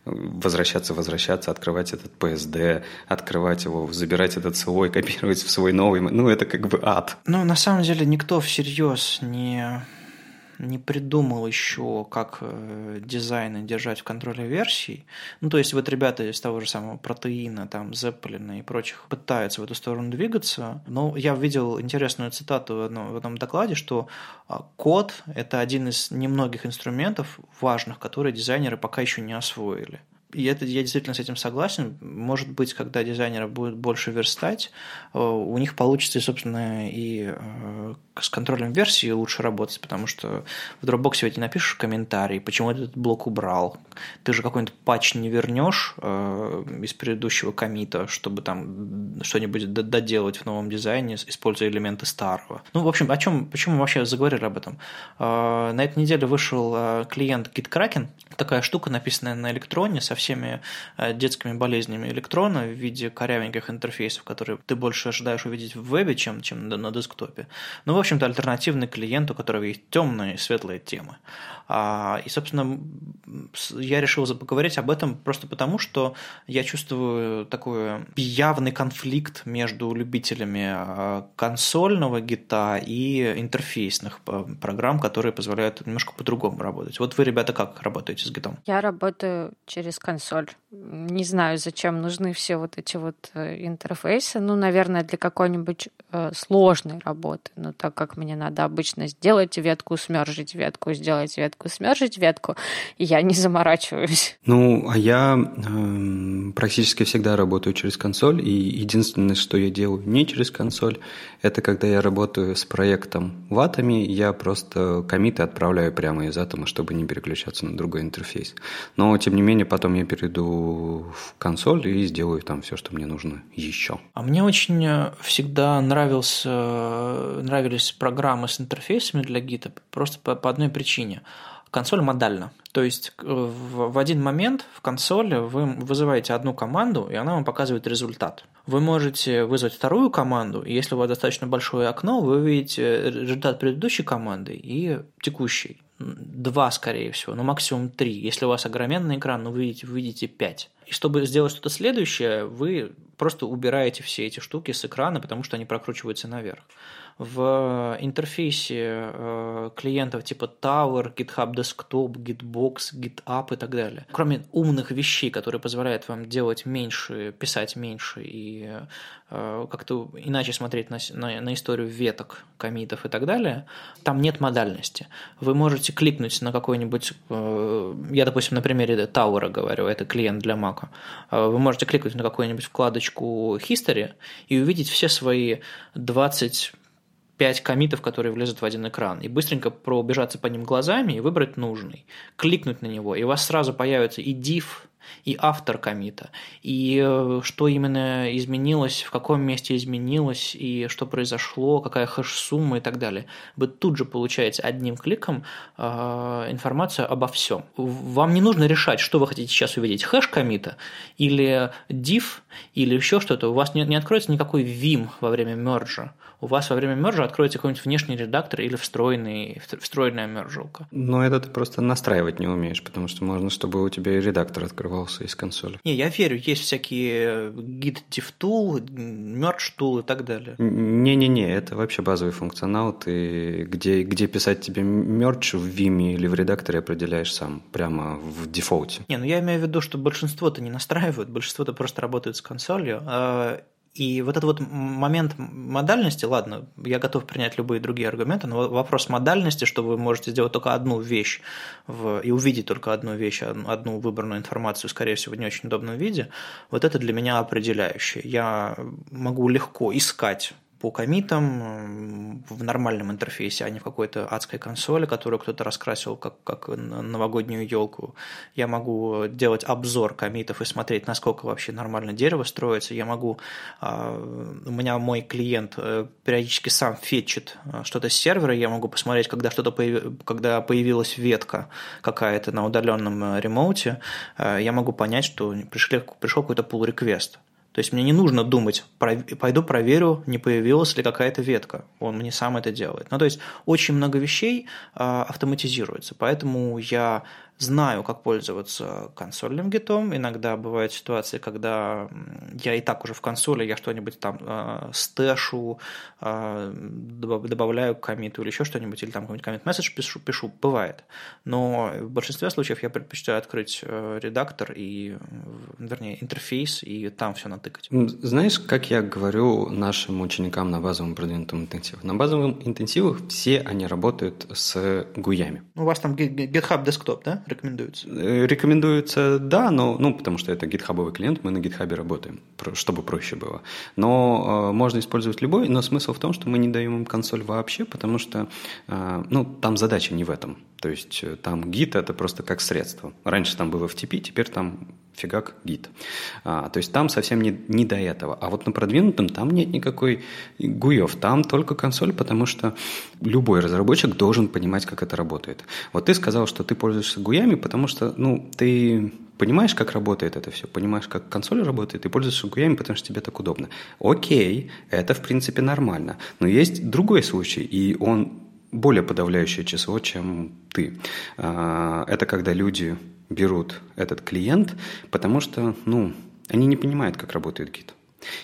возвращаться, возвращаться, открывать этот PSD, открывать его, забирать этот свой, (laughs) копировать в свой новый. Ну, это как бы ад. Ну, на самом деле, никто всерьез не не придумал еще, как э, дизайны держать в контроле версий. Ну, то есть вот ребята из того же самого протеина, там, Зеппелина и прочих пытаются в эту сторону двигаться. Но я видел интересную цитату в одном, в одном докладе, что а, код – это один из немногих инструментов важных, которые дизайнеры пока еще не освоили. И это, я действительно с этим согласен. Может быть, когда дизайнеры будут больше верстать, э, у них получится, собственно, и э, с контролем версии лучше работать, потому что в Dropbox ведь напишешь комментарий, почему этот блок убрал. Ты же какой-нибудь патч не вернешь э, из предыдущего комита, чтобы там что-нибудь доделать в новом дизайне, используя элементы старого. Ну, в общем, о чем, почему мы вообще заговорили об этом? На этой неделе вышел клиент GitKraken, такая штука, написанная на электроне, со всеми э, детскими болезнями электрона в виде корявеньких интерфейсов, которые ты больше ожидаешь увидеть в вебе, чем, чем на десктопе. Ну, в общем-то, альтернативный клиент, у которого есть темные и светлые темы. А, и, собственно, я решил поговорить об этом просто потому, что я чувствую такой явный конфликт между любителями а, консольного гита и интерфейсных программ, которые позволяют немножко по-другому работать. Вот вы, ребята, как работаете с гитом? Я работаю через консоль. Не знаю, зачем нужны все вот эти вот э, интерфейсы. Ну, наверное, для какой-нибудь э, сложной работы. Но так как мне надо обычно сделать ветку, смержить ветку, сделать ветку, смержить ветку, я не заморачиваюсь. (laughs) Ну, а я э, практически всегда работаю через консоль, и единственное, что я делаю не через консоль, это когда я работаю с проектом в Атоме, я просто комиты отправляю прямо из Атома, чтобы не переключаться на другой интерфейс. Но, тем не менее, потом я перейду в консоль и сделаю там все, что мне нужно еще. А мне очень э, всегда нравился, э, нравились программы с интерфейсами для гита просто по, по одной причине – консоль модальна. То есть э, в один момент в консоли вы вызываете одну команду, и она вам показывает результат. Вы можете вызвать вторую команду, и если у вас достаточно большое окно, вы увидите результат предыдущей команды и текущей. Два, скорее всего, но максимум три. Если у вас огроменный экран, ну, вы видите, вы видите пять. И чтобы сделать что-то следующее, вы просто убираете все эти штуки с экрана, потому что они прокручиваются наверх в интерфейсе э, клиентов типа Tower, GitHub Desktop, Gitbox, GitHub и так далее. Кроме умных вещей, которые позволяют вам делать меньше, писать меньше и э, как-то иначе смотреть на, на, на историю веток, комитов и так далее, там нет модальности. Вы можете кликнуть на какой-нибудь, э, я, допустим, на примере Tower говорю, это клиент для Mac, вы можете кликнуть на какую-нибудь вкладочку History и увидеть все свои 20 пять комитов, которые влезут в один экран, и быстренько пробежаться по ним глазами и выбрать нужный, кликнуть на него, и у вас сразу появится и div, и автор комита, и э, что именно изменилось, в каком месте изменилось, и что произошло, какая хэш-сумма и так далее. Вы тут же получаете одним кликом э, информацию обо всем. Вам не нужно решать, что вы хотите сейчас увидеть, хэш комита или div, или еще что-то. У вас не, не откроется никакой vim во время мерджа. У вас во время мержа откроется какой-нибудь внешний редактор или встроенный, встроенная мержилка. Но это ты просто настраивать не умеешь, потому что можно, чтобы у тебя и редактор открывал открывался из консоли. Не, я верю, есть всякие git div tool, merge tool и так далее. Не-не-не, это вообще базовый функционал. Ты где, где писать тебе merge в Vim или в редакторе определяешь сам, прямо в дефолте. Не, ну я имею в виду, что большинство-то не настраивают, большинство-то просто работают с консолью. И вот этот вот момент модальности, ладно, я готов принять любые другие аргументы, но вопрос модальности, что вы можете сделать только одну вещь в, и увидеть только одну вещь, одну выбранную информацию, скорее всего, в не очень удобном виде, вот это для меня определяющее. Я могу легко искать по комитам в нормальном интерфейсе, а не в какой-то адской консоли, которую кто-то раскрасил как, как новогоднюю елку. Я могу делать обзор комитов и смотреть, насколько вообще нормально дерево строится. Я могу... А, у меня мой клиент э, периодически сам фетчит э, что-то с сервера, я могу посмотреть, когда что-то появ... когда появилась ветка какая-то на удаленном э, ремоуте, я могу понять, что пришли, пришел какой-то pull request то есть мне не нужно думать, пойду проверю, не появилась ли какая-то ветка. Он мне сам это делает. Ну, то есть очень много вещей а, автоматизируется. Поэтому я знаю, как пользоваться консольным гитом. Иногда бывают ситуации, когда я и так уже в консоли, я что-нибудь там э, стэшу, э, добавляю к комиту или еще что-нибудь, или там какой-нибудь коммент-месседж пишу, пишу, бывает. Но в большинстве случаев я предпочитаю открыть э, редактор и, вернее, интерфейс и там все натыкать. Знаешь, как я говорю нашим ученикам на базовом продвинутом интенсиве? На базовом интенсивах все они работают с гуями. У вас там GitHub Desktop, да? Рекомендуется? Э, рекомендуется, да, но, ну, потому что это гитхабовый клиент, мы на гитхабе работаем, чтобы проще было. Но э, можно использовать любой, но смысл в том, что мы не даем им консоль вообще, потому что, э, ну, там задача не в этом. То есть э, там гид это просто как средство. Раньше там было FTP, теперь там фигак гид. А, то есть там совсем не, не до этого. А вот на продвинутом там нет никакой гуев. Там только консоль, потому что любой разработчик должен понимать, как это работает. Вот ты сказал, что ты пользуешься гуями, потому что ну, ты понимаешь, как работает это все, понимаешь, как консоль работает, и пользуешься гуями, потому что тебе так удобно. Окей, это в принципе нормально. Но есть другой случай, и он более подавляющее число, чем ты. А, это когда люди берут этот клиент, потому что, ну, они не понимают, как работает гид.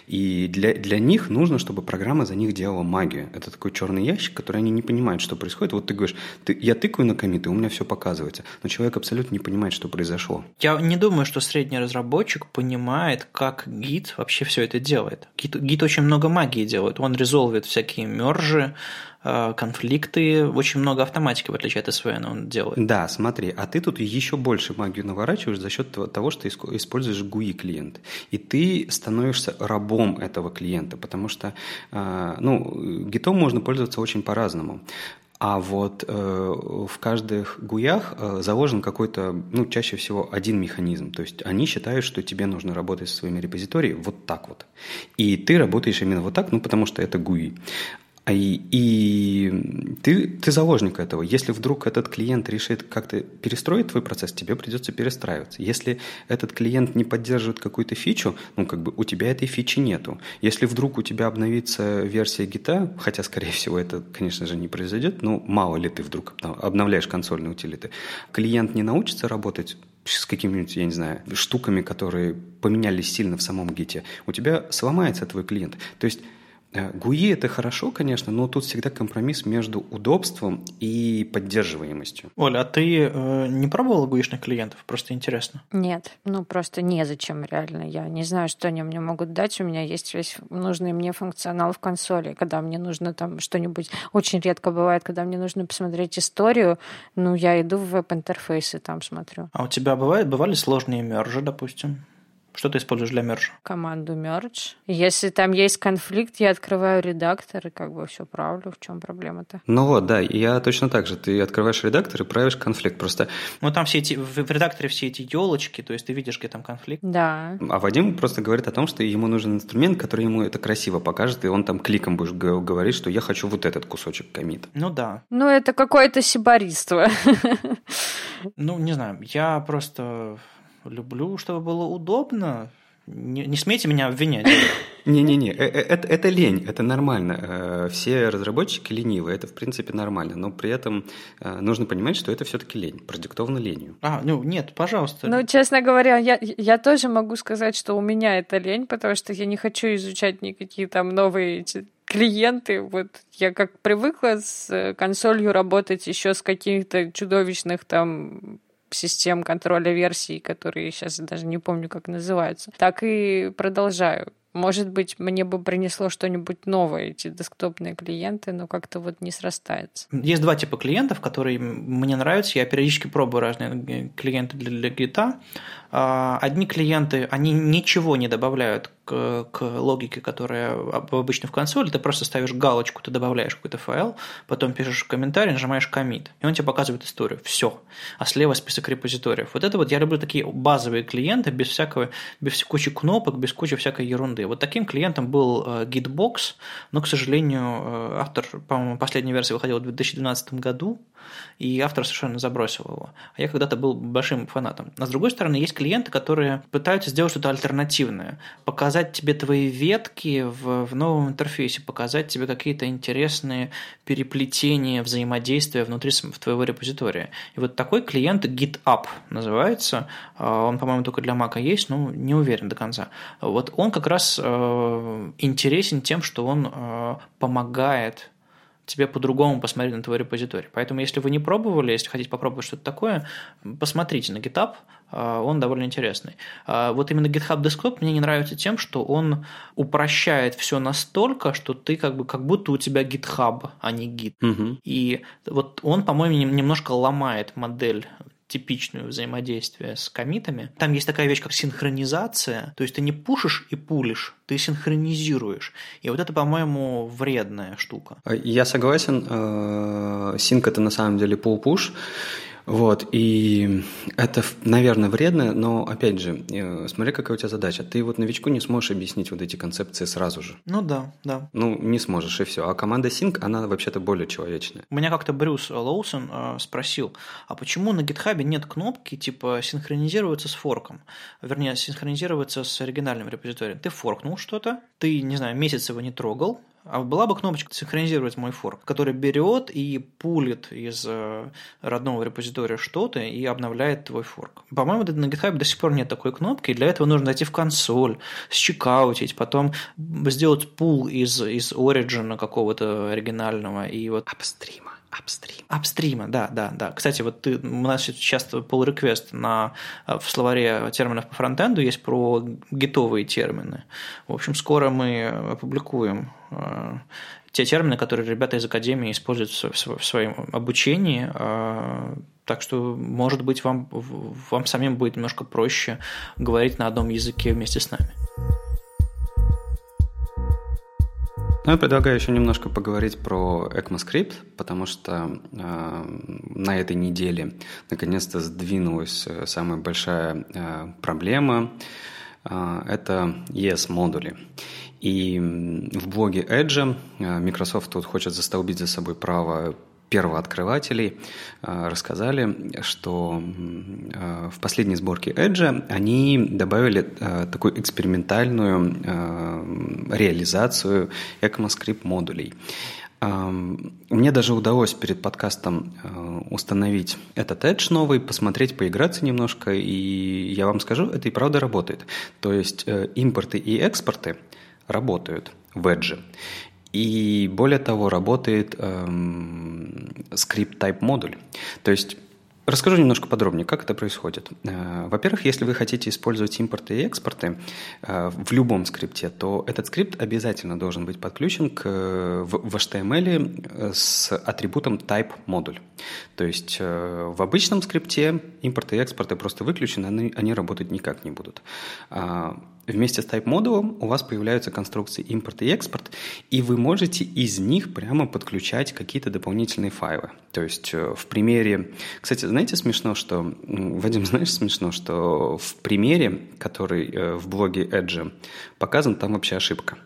И для, для них нужно, чтобы программа за них делала магию. Это такой черный ящик, который они не понимают, что происходит. Вот ты говоришь, ты, я тыкаю на комиты, у меня все показывается. Но человек абсолютно не понимает, что произошло. Я не думаю, что средний разработчик понимает, как гид вообще все это делает. Гид, гид очень много магии делает. Он резолвит всякие мержи, конфликты, очень много автоматики, в отличие от SVN, он делает. Да, смотри, а ты тут еще больше магию наворачиваешь за счет того, что используешь GUI клиент. И ты становишься рабом этого клиента, потому что э, ну, гитом можно пользоваться очень по-разному. А вот э, в каждых гуях э, заложен какой-то, ну, чаще всего один механизм. То есть они считают, что тебе нужно работать со своими репозиториями вот так вот. И ты работаешь именно вот так, ну, потому что это GUI. А и, и ты, ты заложник этого. Если вдруг этот клиент решит как-то перестроить твой процесс, тебе придется перестраиваться. Если этот клиент не поддерживает какую-то фичу, ну, как бы у тебя этой фичи нету. Если вдруг у тебя обновится версия гита, хотя, скорее всего, это, конечно же, не произойдет, но мало ли ты вдруг обновляешь консольные утилиты, клиент не научится работать с какими-нибудь, я не знаю, штуками, которые поменялись сильно в самом гите, у тебя сломается твой клиент. То есть Э, ГУИ – это хорошо, конечно, но тут всегда компромисс между удобством и поддерживаемостью. Оля, а ты э, не пробовала гуишных клиентов? Просто интересно. Нет, ну просто незачем реально. Я не знаю, что они мне могут дать. У меня есть весь нужный мне функционал в консоли. Когда мне нужно там что-нибудь... Очень редко бывает, когда мне нужно посмотреть историю, ну, я иду в веб-интерфейсы там смотрю. А у тебя бывает, бывали сложные мержи, допустим? Что ты используешь для мерджа? Команду merge. Если там есть конфликт, я открываю редактор и как бы все правлю. В чем проблема-то? Ну вот, да, я точно так же. Ты открываешь редактор и правишь конфликт. Просто... Ну там все эти, в редакторе все эти елочки, то есть ты видишь, где там конфликт. Да. А Вадим просто говорит о том, что ему нужен инструмент, который ему это красиво покажет, и он там кликом будешь говорить, что я хочу вот этот кусочек комита. Ну да. Ну это какое-то сибариство. Ну, не знаю, я просто люблю, чтобы было удобно. Не, не смейте меня обвинять. (laughs) Не-не-не, э, э, это, это лень, это нормально. Э, все разработчики ленивые, это в принципе нормально, но при этом нужно понимать, что это все-таки лень, продиктовано ленью. А, ну нет, пожалуйста. Ну, честно говоря, я, я тоже могу сказать, что у меня это лень, потому что я не хочу изучать никакие там новые клиенты. Вот я как привыкла с консолью работать еще с каких-то чудовищных там систем контроля версий, которые сейчас даже не помню, как называются, так и продолжаю. Может быть, мне бы принесло что-нибудь новое, эти десктопные клиенты, но как-то вот не срастается. Есть два типа клиентов, которые мне нравятся. Я периодически пробую разные клиенты для, для гита. А, одни клиенты, они ничего не добавляют к, к логике, которая обычно в консоли, ты просто ставишь галочку, ты добавляешь какой-то файл, потом пишешь комментарий, нажимаешь комит, и он тебе показывает историю. Все. А слева список репозиториев. Вот это вот я люблю такие базовые клиенты без всякого, без кучи кнопок, без кучи всякой ерунды. Вот таким клиентом был э, Gitbox, но, к сожалению, э, автор, по-моему, последняя версия выходила в 2012 году, и автор совершенно забросил его. А я когда-то был большим фанатом. А с другой стороны, есть клиенты, которые пытаются сделать что-то альтернативное, показать показать тебе твои ветки в, в новом интерфейсе, показать тебе какие-то интересные переплетения, взаимодействия внутри твоего репозитория. И вот такой клиент GitHub называется. А, он, по-моему, только для Mac есть, но не уверен до конца. Вот он как раз э, интересен тем, что он э, помогает тебе по-другому посмотреть на твой репозиторий. Поэтому, если вы не пробовали, если хотите попробовать что-то такое, посмотрите на GitHub, он довольно интересный. А, вот именно GitHub Desktop мне не нравится тем, что он упрощает все настолько, что ты как бы как будто у тебя GitHub, а не Git. Угу. И вот он, по-моему, немножко ломает модель типичную взаимодействие с комитами. Там есть такая вещь, как синхронизация, то есть ты не пушишь и пулишь, ты синхронизируешь. И вот это, по-моему, вредная штука. Я согласен. Э, синк – это на самом деле пул-пуш. Вот, и это, наверное, вредно, но, опять же, э, смотри, какая у тебя задача. Ты вот новичку не сможешь объяснить вот эти концепции сразу же. Ну да, да. Ну, не сможешь, и все. А команда Sync, она вообще-то более человечная. У меня как-то Брюс Лоусон э, спросил, а почему на GitHub нет кнопки, типа, синхронизироваться с форком? Вернее, синхронизироваться с оригинальным репозиторием. Ты форкнул что-то, ты, не знаю, месяц его не трогал, а была бы кнопочка «Синхронизировать мой форк», которая берет и пулит из э, родного репозитория что-то и обновляет твой форк. По-моему, на GitHub до сих пор нет такой кнопки, и для этого нужно зайти в консоль, счекаутить, потом сделать пул из, из Origin какого-то оригинального и вот... Апстрима. Апстрим. Апстрима, да, да, да. Кстати, вот ты, у нас сейчас pull request на, э, в словаре терминов по фронтенду есть про гитовые термины. В общем, скоро мы опубликуем те термины, которые ребята из Академии используют в своем обучении. Э, так что, может быть, вам, вам самим будет немножко проще говорить на одном языке вместе с нами. Ну, я предлагаю еще немножко поговорить про ECMAScript, потому что э, на этой неделе наконец-то сдвинулась э, самая большая э, проблема. Э, это ES-модули. И в блоге Edge э, Microsoft тут хочет застолбить за собой право первооткрывателей э, рассказали, что э, в последней сборке Edge они добавили такую экспериментальную реализацию ECMAScript модулей. Мне даже удалось перед подкастом установить этот Edge новый, посмотреть, поиграться немножко, и я вам скажу, это и правда работает. То есть импорты и экспорты работают в Edge. И более того, работает эм, скрипт type модуль. То есть Расскажу немножко подробнее, как это происходит. Э, во-первых, если вы хотите использовать импорты и экспорты э, в любом скрипте, то этот скрипт обязательно должен быть подключен к, в HTML э, с атрибутом type модуль. То есть в обычном скрипте импорты и экспорты просто выключены, они, они работать никак не будут. Вместе с type модулом у вас появляются конструкции импорт и экспорт, и вы можете из них прямо подключать какие-то дополнительные файлы. То есть э, в примере... Кстати, знаете, смешно, что... Вадим, (laughs) знаешь, смешно, что в примере, который э, в блоге Edge показан, там вообще ошибка.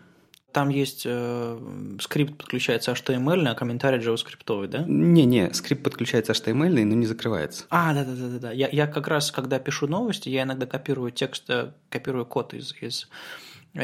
Там есть э, скрипт подключается HTML, а комментарий JavaScript, да? Не-не, скрипт подключается HTML, но не закрывается. А, да-да-да. Я, я как раз, когда пишу новости, я иногда копирую текст, э, копирую код из, из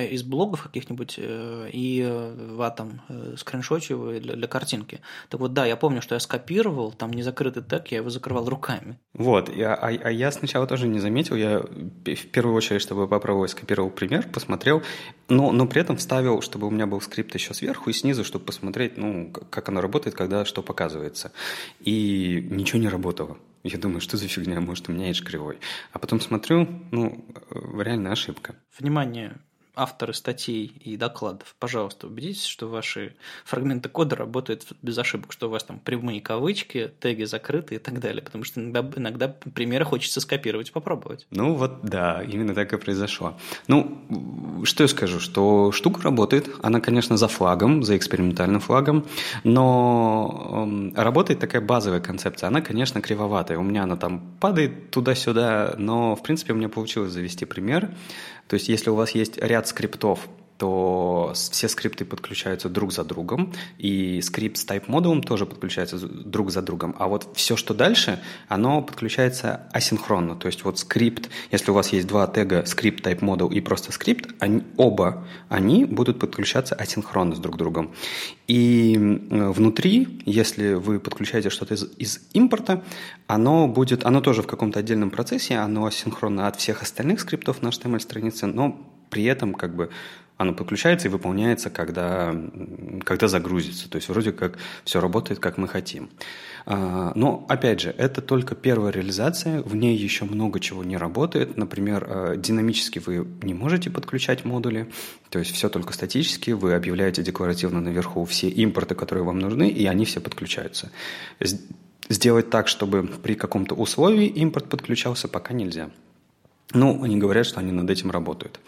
из блогов каких-нибудь э, и в э, скриншотю его для, для картинки. Так вот, да, я помню, что я скопировал, там незакрытый тег, я его закрывал руками. Вот, я, а, а я сначала тоже не заметил, я в первую очередь, чтобы попробовать, скопировал пример, посмотрел, но, но при этом вставил, чтобы у меня был скрипт еще сверху и снизу, чтобы посмотреть, ну, как оно работает, когда что показывается. И ничего не работало. Я думаю, что за фигня, может, у меня edge кривой. А потом смотрю, ну, реально ошибка. Внимание, авторы статей и докладов, пожалуйста, убедитесь, что ваши фрагменты кода работают без ошибок, что у вас там прямые кавычки, теги закрыты и так далее, потому что иногда, иногда примеры хочется скопировать попробовать. Ну вот да, именно так и произошло. Ну, что я скажу, что штука работает, она, конечно, за флагом, за экспериментальным флагом, но э, работает такая базовая концепция, она, конечно, кривоватая, у меня она там падает туда-сюда, но, в принципе, у меня получилось завести пример, то есть, если у вас есть ряд скриптов, то все скрипты подключаются друг за другом, и скрипт с type модулом тоже подключается друг за другом. А вот все, что дальше, оно подключается асинхронно. То есть вот скрипт, если у вас есть два тега скрипт type model и просто скрипт, они, оба они будут подключаться асинхронно с друг другом. И внутри, если вы подключаете что-то из, из импорта, оно будет, оно тоже в каком-то отдельном процессе, оно асинхронно от всех остальных скриптов на HTML-странице, но при этом как бы оно подключается и выполняется, когда, когда загрузится. То есть вроде как все работает, как мы хотим. А, но, опять же, это только первая реализация, в ней еще много чего не работает. Например, а, динамически вы не можете подключать модули, то есть все только статически, вы объявляете декларативно наверху все импорты, которые вам нужны, и они все подключаются. Сделать так, чтобы при каком-то условии импорт подключался, пока нельзя. Ну, они говорят, что они над этим работают.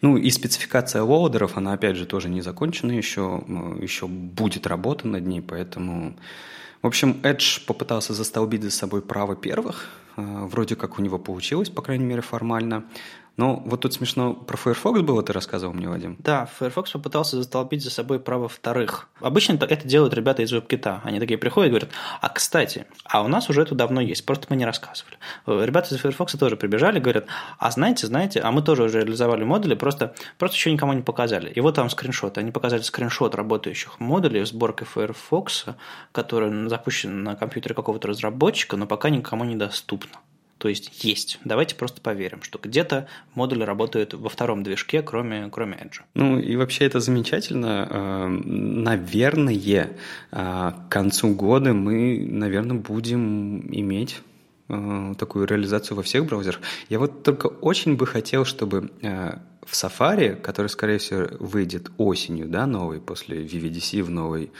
Ну и спецификация лоудеров, она опять же тоже не закончена еще, еще будет работа над ней, поэтому... В общем, Edge попытался застолбить за собой право первых, э, вроде как у него получилось, по крайней мере, формально. Ну, вот тут смешно про Firefox было, ты рассказывал мне, Вадим. Да, Firefox попытался застолбить за собой право вторых. Обычно это делают ребята из WebKit. Они такие приходят и говорят, а, кстати, а у нас уже это давно есть, просто мы не рассказывали. Ребята из Firefox тоже прибежали, говорят, а знаете, знаете, а мы тоже уже реализовали модули, просто, просто еще никому не показали. И вот там скриншот. Они показали скриншот работающих модулей сборкой Firefox, который запущен на компьютере какого-то разработчика, но пока никому не доступно. То есть есть. Давайте просто поверим, что где-то модуль работает во втором движке, кроме, кроме Edge. Ну и вообще это замечательно. Э, наверное, э, к концу года мы, наверное, будем иметь э, такую реализацию во всех браузерах. Я вот только очень бы хотел, чтобы в Safari, который, скорее всего, выйдет осенью, да, новый, после VVDC в новой,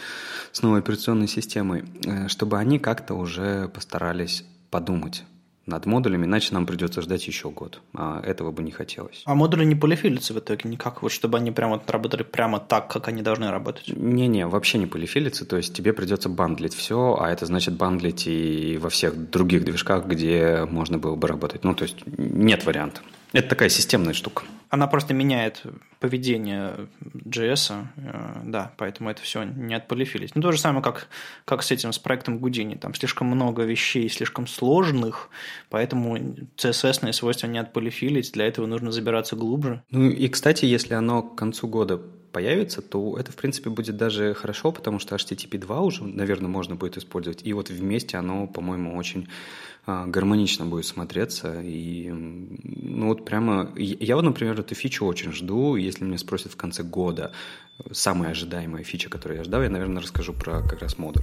с новой операционной системой, чтобы они как-то уже постарались подумать над модулями, иначе нам придется ждать еще год. А этого бы не хотелось. А модули не полифилятся в итоге никак, вот чтобы они прямо работали прямо так, как они должны работать? Не-не, вообще не полифилятся, то есть тебе придется бандлить все, а это значит бандлить и во всех других движках, где можно было бы работать. Ну, то есть нет варианта. Это такая системная штука. Она просто меняет поведение JS, э, да, поэтому это все не отполифилить. Ну, то же самое, как, как с этим, с проектом Гудини. Там слишком много вещей, слишком сложных, поэтому CSS-ные свойства не отполифилить, для этого нужно забираться глубже. Ну и, кстати, если оно к концу года появится, то это, в принципе, будет даже хорошо, потому что HTTP 2 уже, наверное, можно будет использовать. И вот вместе оно, по-моему, очень а, гармонично будет смотреться. И, ну вот прямо, я вот, например, эту фичу очень жду. Если меня спросят в конце года, самая ожидаемая фича, которую я ждал, я, наверное, расскажу про как раз модуль.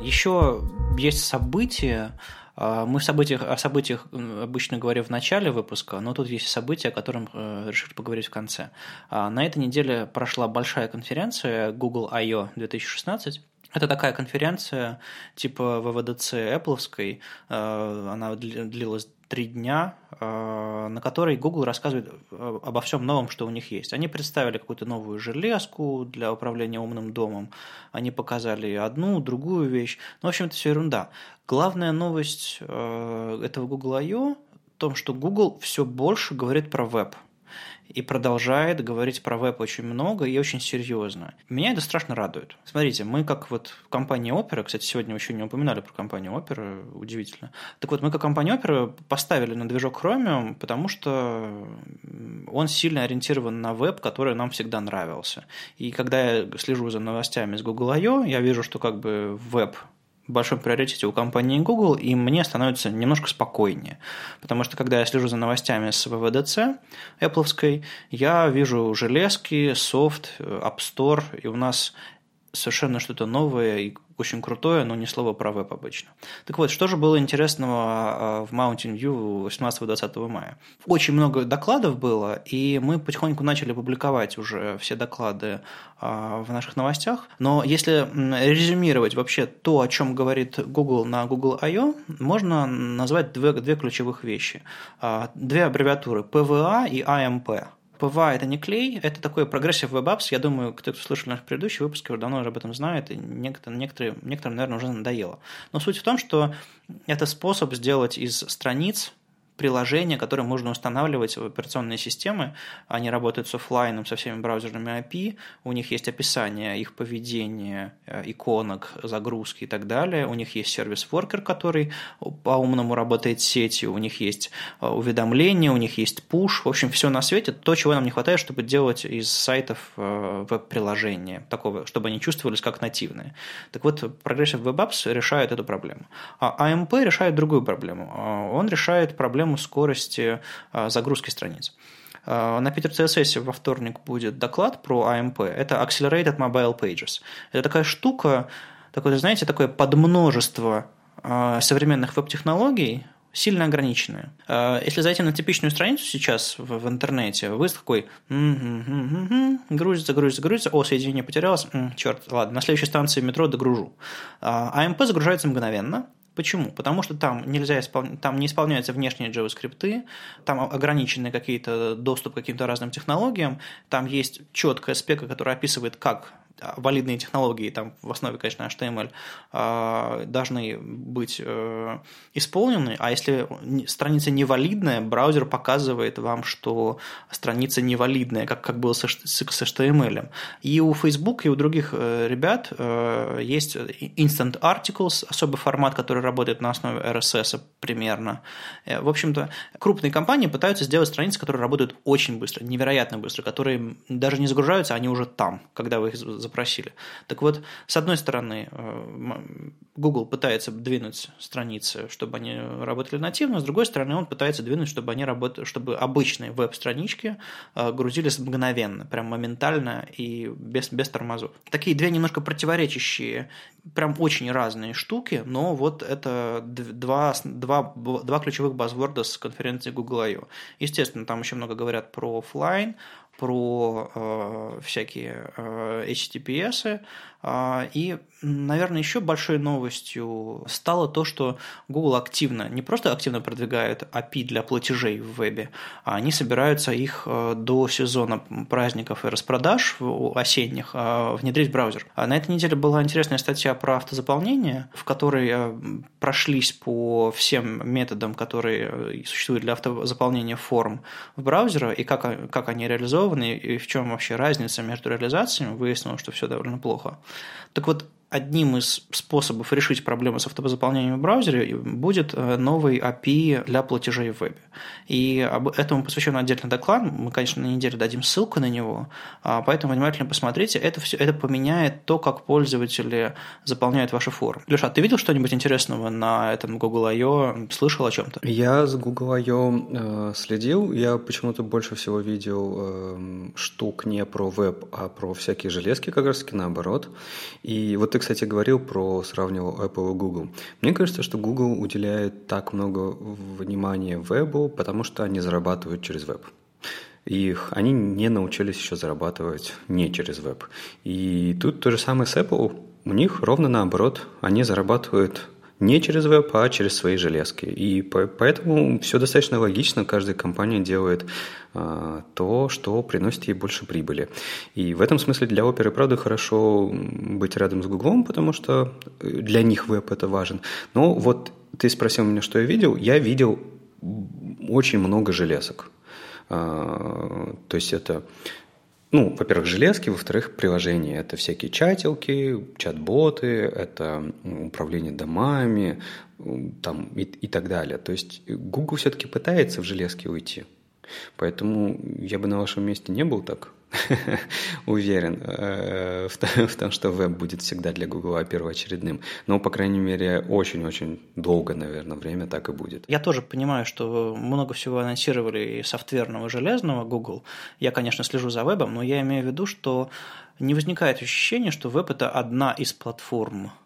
Еще есть события, мы в событиях, о событиях обычно говорим в начале выпуска, но тут есть события, о которых э, решили поговорить в конце. А, на этой неделе прошла большая конференция Google I.O. 2016. Это такая конференция типа ВВДЦ Apple, э, она длилась три дня, э, на которой Google рассказывает э, обо всем новом, что у них есть. Они представили какую-то новую железку для управления умным домом, они показали одну, другую вещь. Ну, в общем, это все ерунда. Главная новость этого Google I.O. в том, что Google все больше говорит про веб – и продолжает говорить про веб очень много и очень серьезно. Меня это страшно радует. Смотрите, мы как вот компания Opera, кстати, сегодня еще не упоминали про компанию Opera, удивительно. Так вот, мы как компания Opera поставили на движок Chromium, потому что он сильно ориентирован на веб, который нам всегда нравился. И когда я слежу за новостями с Google I.O., я вижу, что как бы веб большом приоритете у компании Google, и мне становится немножко спокойнее. Потому что когда я слежу за новостями с ВВДЦ Apple, я вижу железки, софт, App Store, и у нас совершенно что-то новое и очень крутое, но ни слова про веб обычно. Так вот, что же было интересного а, в Mountain View 18-20 мая? Очень много докладов было, и мы потихоньку начали публиковать уже все доклады а, в наших новостях. Но если резюмировать вообще то, о чем говорит Google на Google I.O., можно назвать две, две ключевых вещи. А, две аббревиатуры – PVA и AMP. PWA – это не клей, это такой прогрессив Web Apps. Я думаю, кто слышал наш предыдущий выпуск, уже давно уже об этом знает, и некоторые, некоторым, наверное, уже надоело. Но суть в том, что это способ сделать из страниц приложения, которые можно устанавливать в операционные системы. Они работают с офлайном, со всеми браузерными API. У них есть описание их поведения, э, иконок, загрузки и так далее. У них есть сервис-воркер, который по-умному работает с сетью. У них есть э, уведомления, у них есть push. В общем, все на свете. То, чего нам не хватает, чтобы делать из сайтов э, веб-приложения, такого, чтобы они чувствовались как нативные. Так вот, Progressive Web Apps решает эту проблему. А AMP решает другую проблему. Он решает проблему проблему скорости а, загрузки страниц. А, на Питер CSS во вторник будет доклад про AMP. Это Accelerated Mobile Pages. Это такая штука, такое, знаете, такое подмножество а, современных веб-технологий, сильно ограниченная. Если зайти на типичную страницу сейчас в, интернете, вы такой грузится, грузится, грузится, о, соединение потерялось, черт, ладно, на следующей станции метро догружу. AMP загружается мгновенно, Почему? Потому что там нельзя испол... там не исполняются внешние JavaScript, там ограничены какие-то доступ к каким-то разным технологиям, там есть четкая спека, которая описывает, как валидные технологии, там в основе, конечно, HTML, а, должны быть э, исполнены, а если страница невалидная, браузер показывает вам, что страница невалидная, как, как было с, с HTML. И у Facebook, и у других э, ребят э, есть Instant Articles, особый формат, который работает на основе RSS примерно. В общем-то, крупные компании пытаются сделать страницы, которые работают очень быстро, невероятно быстро, которые даже не загружаются, они уже там, когда вы их запросили. Так вот, с одной стороны, э, Google пытается двинуть страницы, чтобы они работали нативно, с другой стороны, он пытается двинуть, чтобы они работали, чтобы обычные веб-странички э, грузились мгновенно, прям моментально и без, без тормозов. Такие две немножко противоречащие, прям очень разные штуки, но вот это два, два, два ключевых базворда с конференции Google I.O. Естественно, там еще много говорят про офлайн, про э, всякие э, HTTPS, и, наверное, еще большой новостью стало то, что Google активно, не просто активно продвигает API для платежей в вебе, а они собираются их э, до сезона праздников и распродаж осенних э, внедрить в браузер. А на этой неделе была интересная статья про автозаполнение, в которой э, прошлись по всем методам, которые существуют для автозаполнения форм в браузере, и как, как они реализованы, и в чем вообще разница между реализациями. Выяснилось, что все довольно плохо. Так вот, одним из способов решить проблему с автозаполнением в браузере будет э, новый API для платежей в вебе. И этому посвящен отдельный доклад. Мы, конечно, на неделе дадим ссылку на него, а, поэтому внимательно посмотрите. Это, все, это поменяет то, как пользователи заполняют ваши формы. Леша, а ты видел что-нибудь интересного на этом Google I.O.? Слышал о чем-то? Я с Google I.O. Э, следил. Я почему-то больше всего видел э, штук не про веб, а про всякие железки, как раз таки наоборот. И вот кстати, говорил про сравнивал Apple и Google. Мне кажется, что Google уделяет так много внимания вебу, потому что они зарабатывают через веб. И они не научились еще зарабатывать не через веб. И тут то же самое с Apple. У них ровно наоборот. Они зарабатывают не через веб, а через свои железки. И поэтому все достаточно логично. Каждая компания делает а, то, что приносит ей больше прибыли. И в этом смысле для оперы, правда, хорошо быть рядом с Гуглом, потому что для них веб это важен. Но вот ты спросил меня, что я видел. Я видел очень много железок. А, то есть это ну, во-первых, железки, во-вторых, приложения. Это всякие чатилки, чат-боты, это управление домами там, и, и так далее. То есть Google все-таки пытается в железки уйти. Поэтому я бы на вашем месте не был так уверен э, в том, что веб будет всегда для Google первоочередным. Но, по крайней мере, очень-очень долго, наверное, время так и будет. Я тоже понимаю, что много всего анонсировали и софтверного, и железного Google. Я, конечно, слежу за вебом, но я имею в виду, что не возникает ощущения, что веб – это одна из платформ –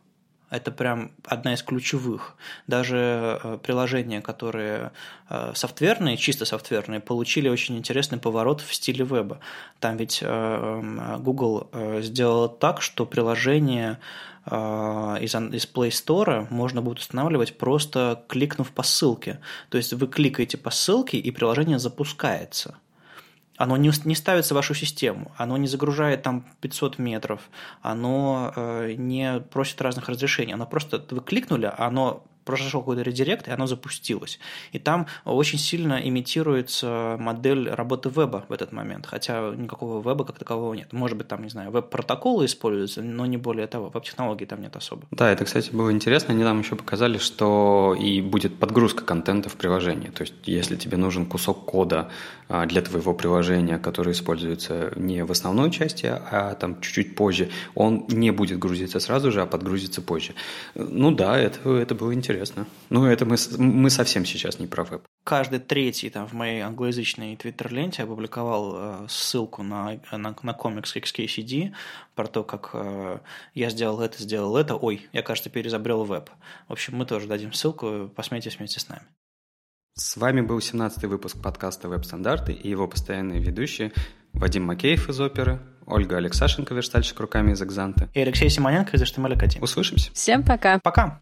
это прям одна из ключевых. Даже э, приложения, которые э, софтверные, чисто софтверные, получили очень интересный поворот в стиле веба. Там ведь э, Google сделал так, что приложение из, из Play Store можно будет устанавливать просто кликнув по ссылке. То есть вы кликаете по ссылке, и приложение запускается – оно не, не ставится в вашу систему, оно не загружает там 500 метров, оно э, не просит разных разрешений, оно просто, вы кликнули, оно произошел какой-то редирект, и оно запустилось. И там очень сильно имитируется модель работы веба в этот момент, хотя никакого веба как такового нет. Может быть, там, не знаю, веб-протоколы используются, но не более того, веб-технологий там нет особо. Да, это, кстати, было интересно. Они нам еще показали, что и будет подгрузка контента в приложении. То есть, если тебе нужен кусок кода для твоего приложения, который используется не в основной части, а там чуть-чуть позже, он не будет грузиться сразу же, а подгрузится позже. Ну да, это, это было интересно. Ну, это мы, мы совсем сейчас не про веб. Каждый третий там в моей англоязычной твиттер-ленте опубликовал э, ссылку на, на, на комикс XKCD про то, как э, я сделал это, сделал это. Ой, я, кажется, перезабрел веб. В общем, мы тоже дадим ссылку, посмейтесь вместе с нами. С вами был 17-й выпуск подкаста «Веб-стандарты» и его постоянные ведущие Вадим Макеев из оперы, Ольга Алексашенко, верстальщик руками из «Экзанта». И Алексей Симоненко из HTML Академии. Услышимся. Всем пока. Пока.